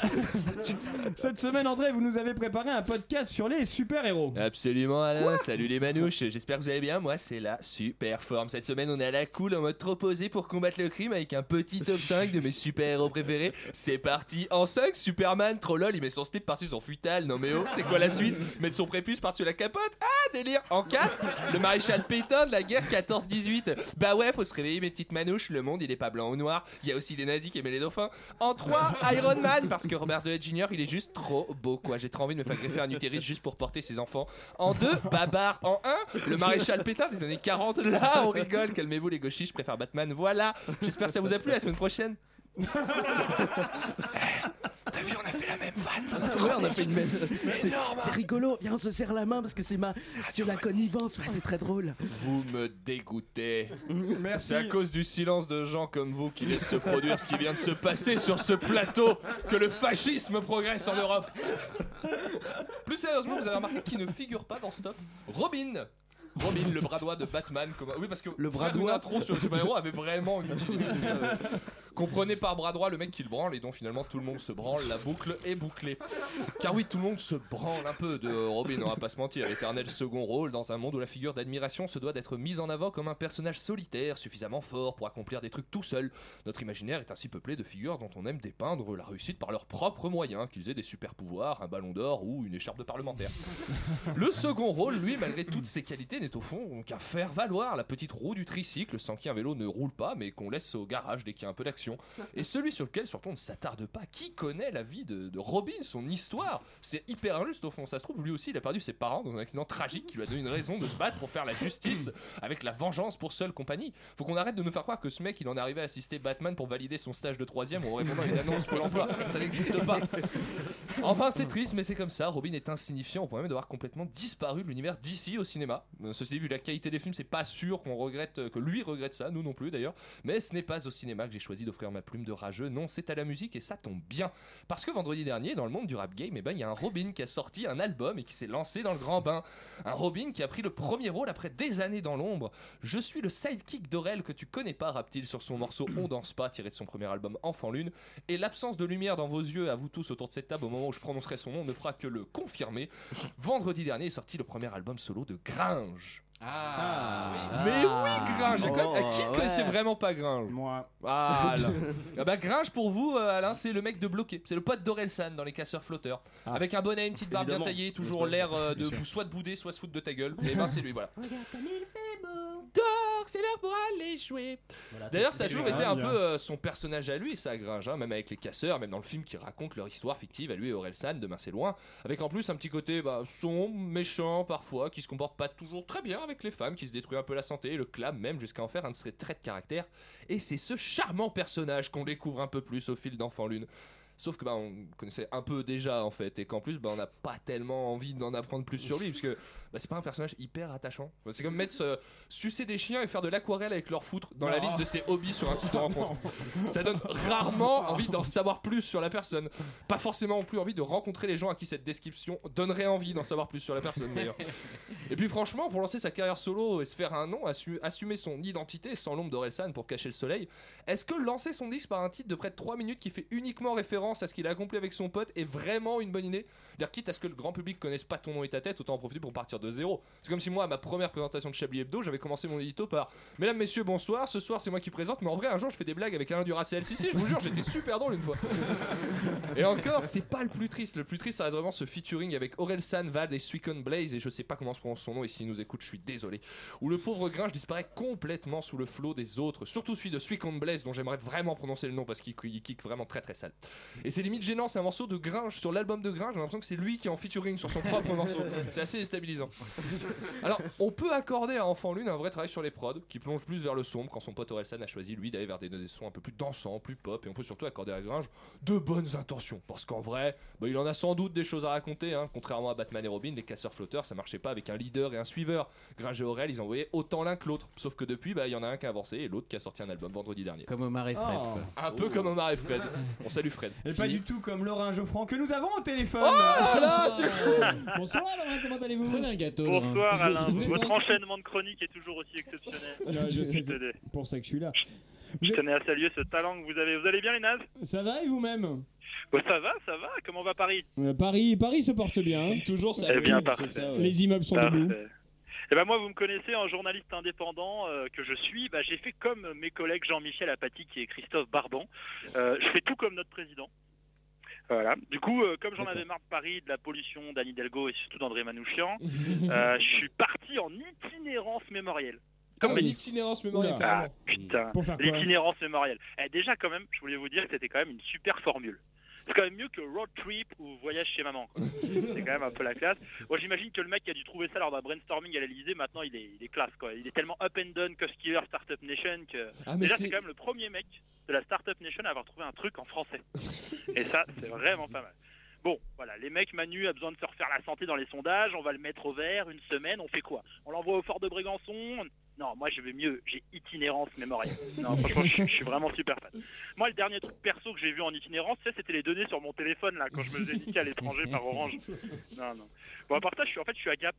cette semaine, André, vous nous avez préparé un podcast sur les super-héros. Absolument Alain, salut les manouches, j'espère que vous allez bien, moi c'est la super forme. Cette semaine on est à la cool en mode trop posé pour combattre le crime avec un petit top 5 de mes super-héros préférés. C'est parti En 5, Superman, trop lol, il met son slip par-dessus son futal, non mais oh, c'est quoi la suite? Mettre son prépuce par-dessus la capote? Ah délire En 4, le maréchal Pétain de la guerre 14-18. Bah ouais, faut se réveiller mes petites manouches, le monde il est pas blanc ou noir, il y a aussi des nazis qui aimaient les dauphins. En 3, Iron Man, parce que Robert Downey Jr. il est juste trop beau quoi, j'ai trop envie de me faire greffer un utérus juste pour porter ses enfants. En 2, Babar. En 1, le maréchal Pétain des années 40. Là, on rigole, calmez-vous les gauchistes, je préfère Batman. Voilà, j'espère que ça vous a plu la semaine prochaine. T'as vu, on a fait la même vanne. Ouais, on a fait une même- C'est C'est énorme. c'est rigolo, viens on se serre la main parce que c'est ma c'est la connivence, ouais, c'est très drôle. Vous me dégoûtez. Merci. C'est à cause du silence de gens comme vous qui laissent se produire ce qui vient de se passer sur ce plateau que le fascisme progresse en Europe. Plus sérieusement, vous avez remarqué qu'il ne figure pas dans ce top Robin Robin, le bras droit de Batman. Comme... Oui, parce que Le bras droit. intro sur le super-héros avait vraiment une. Euh, Comprenez par bras droit le mec qui le branle et dont finalement tout le monde se branle, la boucle est bouclée. Car oui, tout le monde se branle un peu de Robin, on va pas se mentir, éternel second rôle dans un monde où la figure d'admiration se doit d'être mise en avant comme un personnage solitaire, suffisamment fort pour accomplir des trucs tout seul. Notre imaginaire est ainsi peuplé de figures dont on aime dépeindre la réussite par leurs propres moyens, qu'ils aient des super pouvoirs, un ballon d'or ou une écharpe de parlementaire. Le second rôle, lui, malgré toutes ses qualités, n'est au fond qu'à faire valoir la petite roue du tricycle, sans qui un vélo ne roule pas, mais qu'on laisse au garage dès qu'il y a un peu d'action. Et celui sur lequel surtout on ne s'attarde pas. Qui connaît la vie de, de Robin, son histoire C'est hyper injuste au fond. Ça se trouve, lui aussi, il a perdu ses parents dans un accident tragique qui lui a donné une raison de se battre pour faire la justice avec la vengeance pour seule compagnie. Faut qu'on arrête de nous faire croire que ce mec, il en est arrivé à assister Batman pour valider son stage de troisième en répondant à une annonce Pôle emploi. Ça n'existe pas. Enfin, c'est triste, mais c'est comme ça. Robin est insignifiant au point même d'avoir complètement disparu de l'univers d'ici au cinéma. Euh, Ceci dit, vu la qualité des films, c'est pas sûr qu'on regrette, euh, que lui regrette ça, nous non plus d'ailleurs. Mais ce n'est pas au cinéma que j'ai choisi d'offrir ma plume de rageux. Non, c'est à la musique et ça tombe bien. Parce que vendredi dernier, dans le monde du rap game, eh ben, il y a un Robin qui a sorti un album et qui s'est lancé dans le grand bain. Un Robin qui a pris le premier rôle après des années dans l'ombre. Je suis le sidekick d'Aurel que tu connais pas, Raptil, sur son morceau On danse pas, tiré de son premier album Enfant Lune. Et l'absence de lumière dans vos yeux, à vous tous autour de cette table, au moment où je prononcerai son nom, ne fera que le confirmer. Vendredi dernier est sorti le premier album solo de Gringe. Ah, Mais oui, Gringe. il y a quand même- Oh, Qui ne connaissait vraiment pas Gringe Moi. Ah bah, Gringe pour vous, euh, Alain, c'est le mec de bloqué. C'est le pote d'Orelsan dans les casseurs flotteurs. Avec un bonnet, une petite barbe bien taillée, toujours l'air euh, de Bien soit de bouder, soit se foutre de ta gueule. Et ben c'est lui, voilà. Regarde comme il fait beau. Dors, c'est l'heure pour aller jouer. Voilà, D'ailleurs, ça, a toujours été hein, un bien. peu euh, son personnage à lui, ça, Gringe, hein, même avec les casseurs, même dans le film qui raconte leur histoire fictive à lui et Orelsan, demain c'est loin, avec en plus un petit côté bah, sombre, méchant parfois, qui se comporte pas toujours très bien avec les femmes, qui se détruit un peu la santé, le clame même jusqu'à en faire un de ses traits de caractère. Et c'est ce charmant personnage qu'on découvre un peu plus au fil d'Enfant Lune. Sauf que bah, on connaissait un peu déjà en fait, et qu'en plus bah, on n'a pas tellement envie d'en apprendre plus sur lui, parce que bah, c'est pas un personnage hyper attachant. C'est comme mettre euh, sucer des chiens et faire de l'aquarelle avec leur foutre dans la liste de ses hobbies sur un site de rencontre. Ça donne rarement envie d'en savoir plus sur la personne. Pas forcément non plus envie de rencontrer les gens à qui cette description donnerait envie d'en savoir plus sur la personne d'ailleurs. Et puis franchement, pour lancer sa carrière solo et se faire un nom, assu- assumer son identité sans l'ombre d'Orelsan pour cacher le soleil, est-ce que lancer son disque par un titre de près de 3 minutes qui fait uniquement référence à ce qu'il a accompli avec son pote est vraiment une bonne idée? Dire quitte à ce que le grand public connaisse pas ton nom et ta tête, autant en profiter pour partir de zéro. C'est comme si moi, à ma première présentation de Chablis Hebdo, j'avais commencé mon édito par Mesdames, Messieurs, bonsoir, ce soir c'est moi qui présente, mais en vrai, un jour je fais des blagues avec Alain Duracell. Si, si, je vous jure, j'étais super drôle une fois. Et encore, c'est pas le plus triste. Le plus triste, ça reste vraiment ce featuring avec Aurel San, Vald et Suicon Blaze, et je sais pas comment se prononce son nom, et s'il nous écoute, je suis désolé. Où le pauvre Gringe disparaît complètement sous le flot des autres, surtout celui de Suicon Blaze, dont j'aimerais vraiment prononcer le nom parce qu'il il kick vraiment très très sale. Et c'est limite gênant, c'est un morceau de Gringe sur l'album de Gringe, j'ai l'impression que c'est lui qui est en featuring sur son propre morceau. C'est assez déstabilisant. Alors, on peut accorder à Enfant Lune un vrai travail sur les prods, qui plonge plus vers le sombre quand son pote Orelsan a choisi lui d'aller vers des, des sons un peu plus dansants, plus pop, et on peut surtout accorder à Gringe de bonnes intentions. Parce qu'en vrai, bah, il en a sans doute des choses à raconter, hein. contrairement à Batman et Robin, les casseurs flotteurs, ça marchait pas avec un leader et un suiveur. Gringe et Aurel, ils envoyaient autant l'un que l'autre. Sauf que depuis, bah, il y en a un qui a avancé et l'autre qui a sorti un album vendredi dernier. Comme Omar et Fred. Oh. quoi. Un peu comme Omar et Fred. On salue Fred. Et pas du tout comme Laurent Geoffrand que nous avons au téléphone. Oh là là, c'est fou Bonsoir Laurent, comment allez-vous? Gâteau. Bonsoir Alain, votre enchaînement de chroniques est toujours aussi exceptionnel. Ouais, je sais, tenais, c'est pour ça que je suis là. je tenais à saluer ce talent que vous avez. Vous allez bien les nazes? Ça va et vous-même? Bah, Ça va, ça va, comment va Paris? Euh, Paris, Paris se porte bien. hein. toujours, ça Eh bien, parfait. Les immeubles sont debout. Eh ben moi, vous me connaissez en journaliste indépendant euh, que je suis. Bah, j'ai fait comme mes collègues Jean-Michel Apathy et Christophe Barban. Euh, je fais tout comme notre président. Voilà. Du coup, euh, comme j'en avais marre de Paris, de la pollution d'Anne Hidalgo et surtout d'André Manouchian, euh, je suis parti en itinérance mémorielle. Comme Ah, l'itinérance mémorielle, Ah carrément. putain, l'itinérance mémorielle. Eh, déjà quand même, je voulais vous dire que c'était quand même une super formule. C'est quand même mieux que road trip ou voyage chez maman. C'est quand même un peu la classe. Moi j'imagine que le mec qui a dû trouver ça lors d'un brainstorming à l'Elysée, maintenant il est, il est classe quoi. Il est tellement up and down, cost killer, startup nation que Ah, déjà c'est- c'est quand même le premier mec de la startup nation à avoir trouvé un truc en français. Et ça c'est vraiment pas mal. Bon, voilà, les mecs, Manu a besoin de se refaire la santé dans les sondages, on va le mettre au vert une semaine, on fait quoi? On l'envoie au fort de Brégançon Non, moi je vais mieux, j'ai itinérance mémorielle. Non, franchement, je, je suis vraiment super fan. Moi, le dernier truc perso que j'ai vu en itinérance, c'était les données sur mon téléphone, là, quand je me faisais niquer à l'étranger par Orange. Non, non. Bon, à part ça, je suis, en fait, je suis à Gap.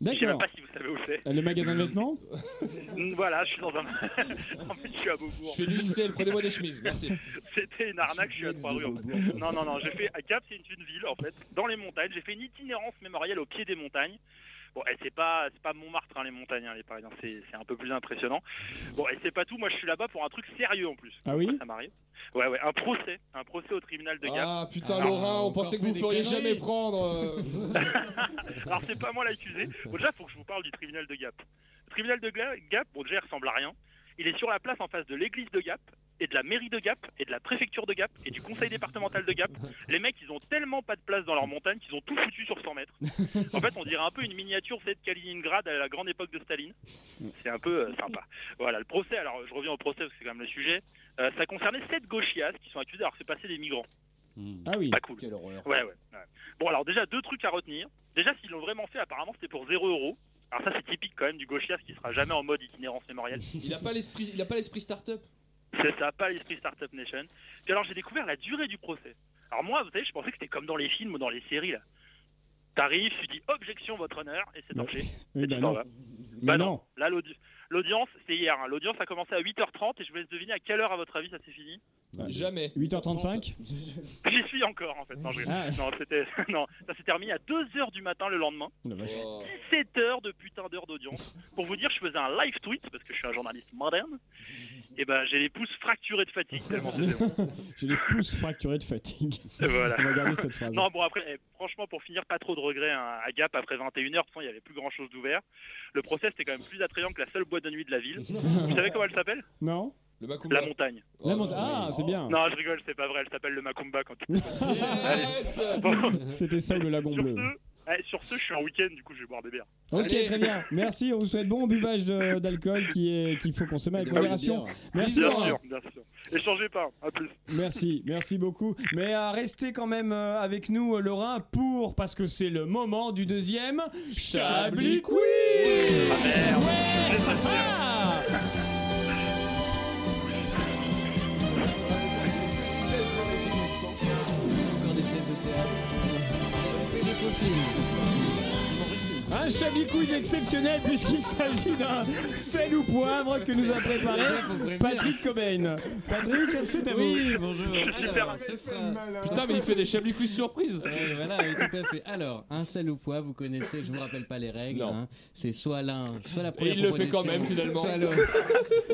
Je sais même pas si vous savez où c'est. Euh, Le magasin de vêtements Voilà, je suis dans un... en fait, je suis à Beaubourg. Je fais du XL, prenez-moi des chemises, merci. C'était une arnaque, je suis à Trois-Rues. en fait. Non, non, non, j'ai fait à Gap, c'est une, une ville en fait, dans les montagnes. J'ai fait une itinérance mémorielle au pied des montagnes. Bon, et c'est pas, c'est pas Montmartre, hein, les montagnes, hein, les Parisiens, c'est, c'est un peu plus impressionnant. Bon, et c'est pas tout, moi je suis là-bas pour un truc sérieux en plus. Ah oui Ça m'arrive. Ouais, ouais, un procès, un procès au tribunal de Gap. Ah putain, Laurent, on pensait que vous feriez jamais prendre. euh. Alors c'est pas moi l'accusé. Bon, déjà, faut que je vous parle du tribunal de Gap. Le tribunal de Gap, bon déjà, il ressemble à rien. Il est sur la place en face de l'église de Gap, et de la mairie de Gap, et de la préfecture de Gap, et du conseil départemental de Gap. Les mecs, ils ont tellement pas de place dans leur montagne qu'ils ont tout foutu sur 100 mètres. En fait, on dirait un peu une miniature, c'est de Kaliningrad à la grande époque de Staline. C'est un peu euh, sympa. Voilà, le procès, alors je reviens au procès parce que c'est quand même le sujet. Euh, ça concernait sept gauchias qui sont accusés d'avoir fait passer des migrants. Ah oui. Pas cool. Ouais, ouais, ouais. Bon, alors déjà, deux trucs à retenir. Déjà, s'ils l'ont vraiment fait, apparemment, c'était pour 0 euros. Alors ça, c'est typique quand même du gauchias qui sera jamais en mode itinérance mémorielle. Il a pas l'esprit, il a pas l'esprit start-up? C'est ça, pas l'esprit Startup Nation. Puis alors, j'ai découvert la durée du procès. Alors moi, vous savez, je pensais que c'était comme dans les films ou dans les séries, là. T'arrives, tu dis objection, votre honneur, et c'est torché. Oui, et bah tu t'en non. Bah non. non. Là, l'audi- l'audience, c'était hier. hein. L'audience a commencé à 8h30, et je vous laisse deviner à quelle heure, à votre avis, ça s'est fini? Jamais. 8h35 J'y suis encore en fait. Non, Ah. non, c'était non, ça s'est terminé à 2h du matin le lendemain. La vache. 17 heures de putain d'heures d'audience. Pour vous dire, je faisais un live tweet parce que je suis un journaliste moderne. Et ben j'ai les pouces fracturés de fatigue tellement c'était long. J'ai les pouces fracturés de fatigue. Voilà. On va garder cette phrase. Non, bon, après, eh, franchement, pour finir, pas trop de regrets hein, à Gap après 21h. De toute façon, il y avait plus grand chose d'ouvert. Le procès, c'était quand même plus attrayant que la seule boîte de nuit de la ville. Vous savez comment elle s'appelle? Non Le Macumba. La montagne. La montagne. Ah, c'est bien. Non, je rigole, c'est pas vrai. Elle s'appelle le Macumba quand tu. C'était ça ou le lagon bleu. Eh, sur ce, je suis en week-end, du coup, je vais boire des bières. Ok, très bien. Merci. On vous souhaite bon buvage d'alcool qui est qu'il faut consommer avec Ah modération. Merci. Bien sûr, bien sûr. Échangez pas. À plus. Merci, merci beaucoup. Mais euh, restez quand même euh, avec nous, euh, Laurent, pour parce que c'est le moment du deuxième Chablis Quiz. Ah, Ouais. Un Chablis Quiz exceptionnel puisqu'il s'agit d'un sel ou poivre que nous a préparé Patrick Cobain. Patrick, c'est à vous. Oui, bonjour. Alors, ce sera... Putain, mais il fait des Quiz surprises. Ouais, voilà, oui, tout à fait. Alors, un sel ou poivre, vous connaissez, je vous rappelle pas les règles. Non. hein. C'est soit l'un, soit la première il le fait quand même, finalement. Soit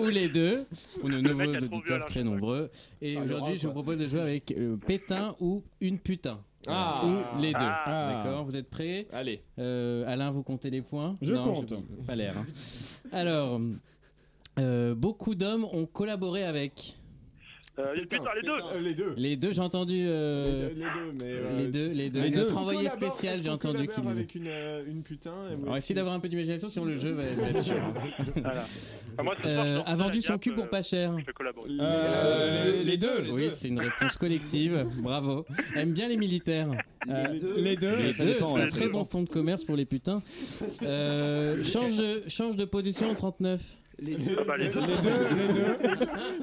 ou les deux, pour nos nouveaux auditeurs très nombreux. Et Ah, aujourd'hui, je vous propose de jouer avec euh, Pétain ou une putain. Ah. Ou les deux. Ah. D'accord, vous êtes prêts Allez. Euh, Alain, vous comptez les points Je Non, compte. Pas l'air. hein. Alors, euh, beaucoup d'hommes ont collaboré avec. Euh, putain, les deux. Euh, les deux. Les deux, j'ai entendu. euh, Les deux, mais. euh, les deux, les deux. les deux. Notre Est-ce qu'on envoyé spécial, j'ai entendu qu'il avec une, euh, une putain. et On va essayer d'avoir un peu d'imagination sur le jeu, va être sûr. Voilà. Enfin, moi, soir, Euh, a de vendu son cul pour euh, pas cher. Je. Euh, les deux. Oui, c'est une réponse collective. Bravo. Aime bien les militaires. Euh, les deux. Les deux, c'est un très bon fonds de commerce pour les putains. Euh, change, de, change de position au 39. Les deux. Ah bah, les deux. Les deux, les deux.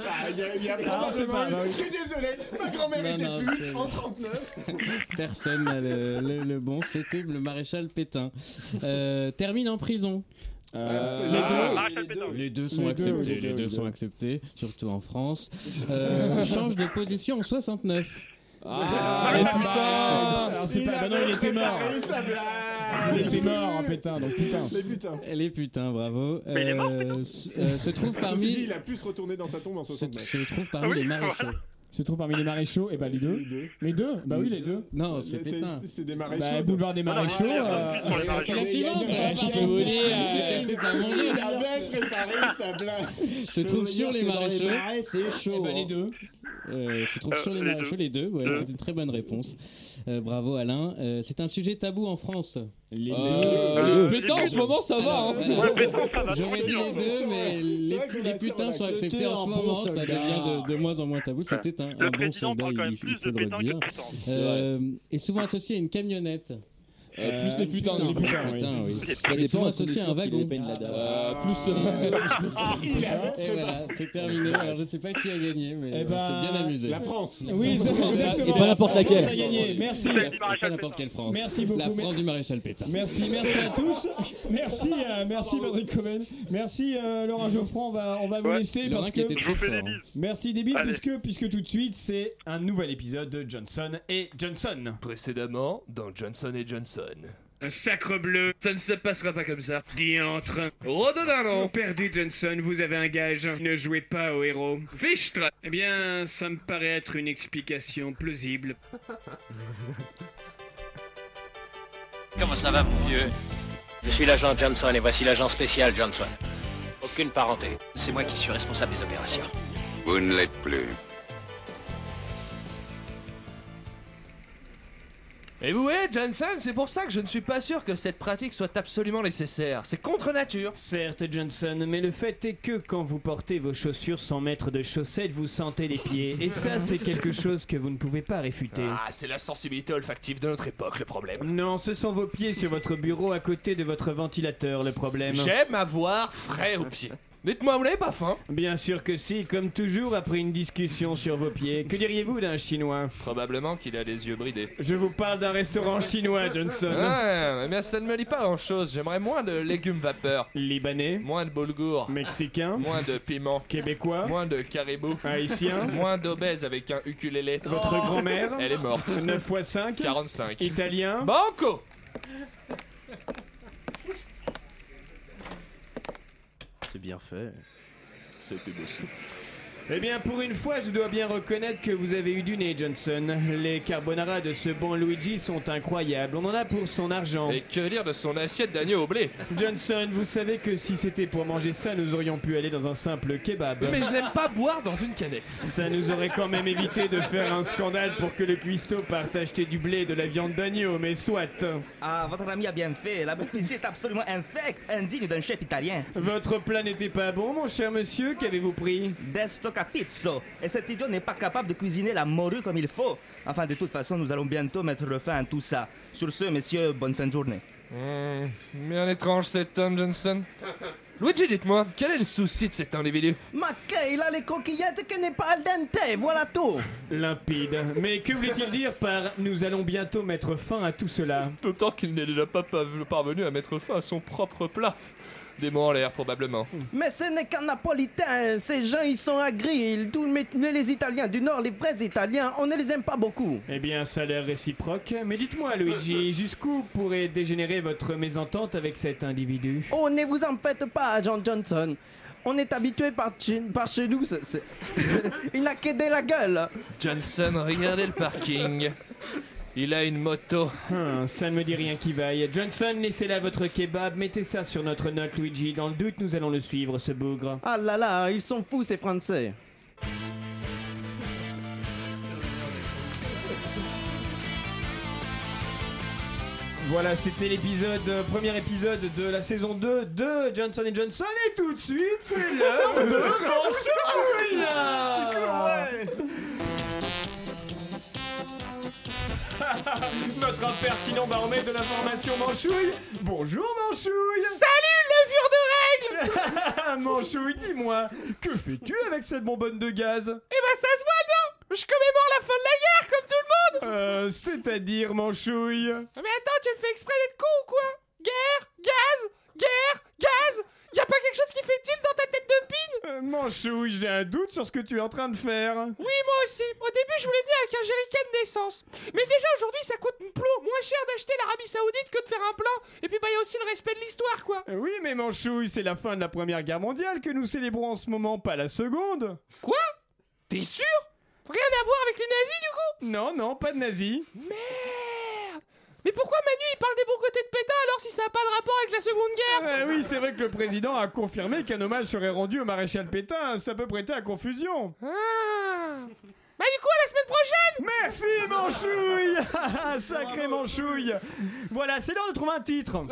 Ah, il y a, y a Ah, pas, bah oui. Je suis désolé, ma grand-mère Non, était non, pute en 39. Personne n'a le, le- le bon. C'était le maréchal Pétain. Euh, termine en prison. Euh, les Ah, deux. Maréchal Pétain. Les deux sont Les deux, acceptés. les Les deux, deux les sont deux. acceptés, surtout en France. Euh, change de position en 69. Ah, les putains. putains. Alors c'est Il pas. bah non, il était mort. Il était mort, hein, pétain. Donc putain. Les putains. Les putains, bravo. Mais il est mort, Euh, se euh, se trouve Ceci dit, parmi. il a pu se retourner dans sa tombe en Se, 69. se trouve parmi Ah oui, les maréchaux. Se trouve parmi les maréchaux. Et bah les deux. Les deux. Les deux. Bah oui, les deux. Non, c'est C'est- Pétain. C'est des maréchaux. Bah boulevard des maréchaux. euh. C'est la suivante. euh, Je peux vous dire. Il euh, C'est pas mon jeu. Il avait préparé sa blague. Se trouve sur les maréchaux. c'est chaud. Eh bah hein. les deux. Euh, se trouve Euh, sur les les maréchaux, les deux. Ouais, Deux. c'est une très bonne réponse. Euh, bravo Alain. Euh, c'est un sujet tabou en France. Les Euh, deux. les pétants en ce moment, ça va. Hein. J'aurais dit les deux, mais les, putains sont accepté acceptés en ce moment. Ça devient de, de moins en moins tabou. C'était un, Le un bon soldat, il, il faut le redire. Euh, est souvent associé à une camionnette. Euh, plus les putains. les putains, oui. Putain, oui. Souvent dépend associé à un wagon. Euh, plus. Il Et voilà, c'est terminé. Alors je ne sais pas qui a gagné, mais Eh on ben, s'est bien amusé. La France. Oui, c'est exactement. C'est pas n'importe laquelle. Ça a gagné. Merci. La- Pas n'importe quelle France. Merci beaucoup, La France du maréchal Pétain. Merci, merci à tous. Merci, euh, merci Patrick Comen. Merci euh, Laurent Geoffroy. On va, on va vous laisser Laurent parce qui était que. Merci des puisque, puisque tout de suite c'est un nouvel épisode de Johnson et Johnson. Précédemment, dans Johnson et Johnson. Un sacre bleu, Ça ne se passera pas comme ça. diantre. Rododendron. Perdu Johnson, vous avez un gage. Ne jouez pas au héros. Fichtre. Eh bien, ça me paraît être une explication plausible. Comment ça va, mon vieux? Je suis l'agent Johnson et voici l'agent spécial Johnson. Aucune parenté. C'est moi qui suis responsable des opérations. Vous ne l'êtes plus. Et vous voyez, Johnson, c'est pour ça que je ne suis pas sûr que cette pratique soit absolument nécessaire. C'est contre nature. Certes, Johnson, mais le fait est que quand vous portez vos chaussures sans mettre de chaussettes, vous sentez les pieds. Et ça, c'est quelque chose que vous ne pouvez pas réfuter. Ah, c'est la sensibilité olfactive de notre époque, le problème. Non, ce sont vos pieds sur votre bureau à côté de votre ventilateur, le problème. J'aime avoir frais aux pieds. Dites-moi, vous n'avez pas faim Bien sûr que si, comme toujours après une discussion sur vos pieds. Que diriez-vous d'un chinois? Probablement qu'il a les yeux bridés. Je vous parle d'un restaurant chinois, Johnson. Ouais, mais bien ça ne me lit pas grand chose. J'aimerais moins de légumes vapeur, Libanais, moins de boulgour, mexicain, moins de piment, québécois, moins de caribou, haïtien, moins d'obèses avec un ukulélé. votre grand-mère, Elle est morte. 9 x 5, 45. italien, Banco bien fait. C'était possible. Eh bien, pour une fois, je dois bien reconnaître que vous avez eu du nez, Johnson. Les carbonara de ce bon Luigi sont incroyables. On en a pour son argent. Et que dire de son assiette d'agneau au blé? Johnson, vous savez que si c'était pour manger ça, nous aurions pu aller dans un simple kebab. Mais je n'aime pas boire dans une canette. Ça nous aurait quand même évité de faire un scandale pour que le cuistot parte acheter du blé et de la viande d'agneau, mais soit. Ah, votre ami a bien fait. La bouffe ici est absolument infecte, indigne d'un chef italien. Votre plat n'était pas bon, mon cher monsieur, qu'avez-vous pris? Et cet idiot n'est pas capable de cuisiner la morue comme il faut. Enfin, de toute façon, nous allons bientôt mettre le fin à tout ça. Sur ce, messieurs, bonne fin de journée. Hmm, bien étrange cet homme, Johnson. Luigi, dites-moi, quel est le souci de cet individu? Ma il a les coquillettes qui n'est pas al dente, voilà tout. Limpide. Mais que voulait-il dire par nous allons bientôt mettre fin à tout cela D'autant qu'il n'est déjà pas parvenu à mettre fin à son propre plat. Des mots en l'air, probablement. Mais ce n'est qu'un napolitain, ces gens ils sont agris, tous les Italiens du Nord, les vrais Italiens, on ne les aime pas beaucoup. Eh bien, ça a l'air réciproque. Mais dites-moi, Luigi, jusqu'où pourrait dégénérer votre mésentente avec cet individu? Oh, ne vous en faites pas, John Johnson. On est habitué par, chez- par chez nous, il n'a qu'aidé la gueule. Johnson, regardez le parking. Il a une moto. Hum, ça ne me dit rien qui vaille. Johnson, laissez là votre kebab, mettez ça sur notre note, Luigi. Dans le doute, nous allons le suivre, ce bougre. Ah là là, ils sont fous ces Français. Voilà, c'était l'épisode, euh, premier épisode de la saison 2 de Johnson Johnson. Et tout de suite, c'est l'heure de Manchouille Notre impertinent baromètre de l'information Manchouille. Bonjour Manchouille. Salut, levure de règles Manchouille, dis-moi, que fais-tu avec cette bonbonne de gaz? Eh ben ça se voit, non Je commémore la fin de la guerre, comme tout le monde. Euh, c'est-à-dire Manchouille? Mais attends, tu le fais exprès d'être con ou quoi? Guerre Gaz Guerre Gaz Y a pas quelque chose qui fait tilt dans ta tête de pine Euh, Manchouille, j'ai un doute sur ce que tu es en train de faire. Oui, moi aussi. Au début, je voulais venir avec un jerrycan d'essence. Mais déjà, aujourd'hui, ça coûte moins cher d'acheter l'Arabie Saoudite que de faire un plan. Et puis, bah, y a aussi le respect de l'histoire, quoi. Euh, Oui, mais Manchouille, c'est la fin de la Première Guerre mondiale que nous célébrons en ce moment, pas la seconde. Quoi? T'es sûr? Rien à voir avec les nazis, du coup? Non, non, pas de nazis. Merde Mais pourquoi Manu, il parle des bons côtés de Pétain alors si ça a pas de rapport avec la Seconde Guerre? Euh, oui, c'est vrai que le président a confirmé qu'un hommage serait rendu au maréchal Pétain. Ça peut prêter à confusion. Ah Bah, du coup, à la semaine prochaine? Merci, Manchouille Sacré Manchouille Voilà, c'est l'heure de trouver un titre.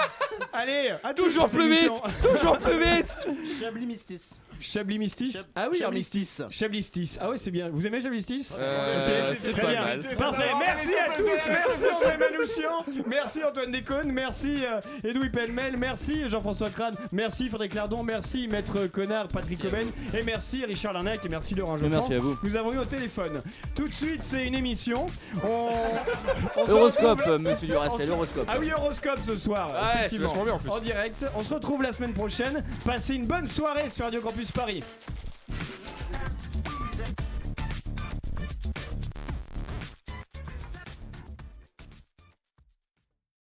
Allez, à Toujours plus vite. Toujours plus vite Chablis Mistis. Chablis Mistis Chab- Ah oui, Chablistis. Armistice. Chablistis. Ah ouais, c'est bien. Vous aimez Chablistis Euh, c'est très pas bien. mal. Parfait. Merci à tous. Merci. André Manouchian. Merci Antoine Déconne. Merci euh, Edoui Pellemel. Merci Jean-François Crane. Merci Frédéric Lardon. Merci Maître Connard, Patrick Coben. Et merci Richard Larnac. Et merci Laurent. Merci à vous. Nous avons eu au téléphone. Tout de suite, c'est une émission. On... Horoscope, retrouve- monsieur Duracell, horoscope. Ah oui, horoscope ce soir. Ah ouais, effectivement. bien, en plus. En direct. On se retrouve la semaine prochaine. Passez une bonne soirée sur Radio Campus Paris.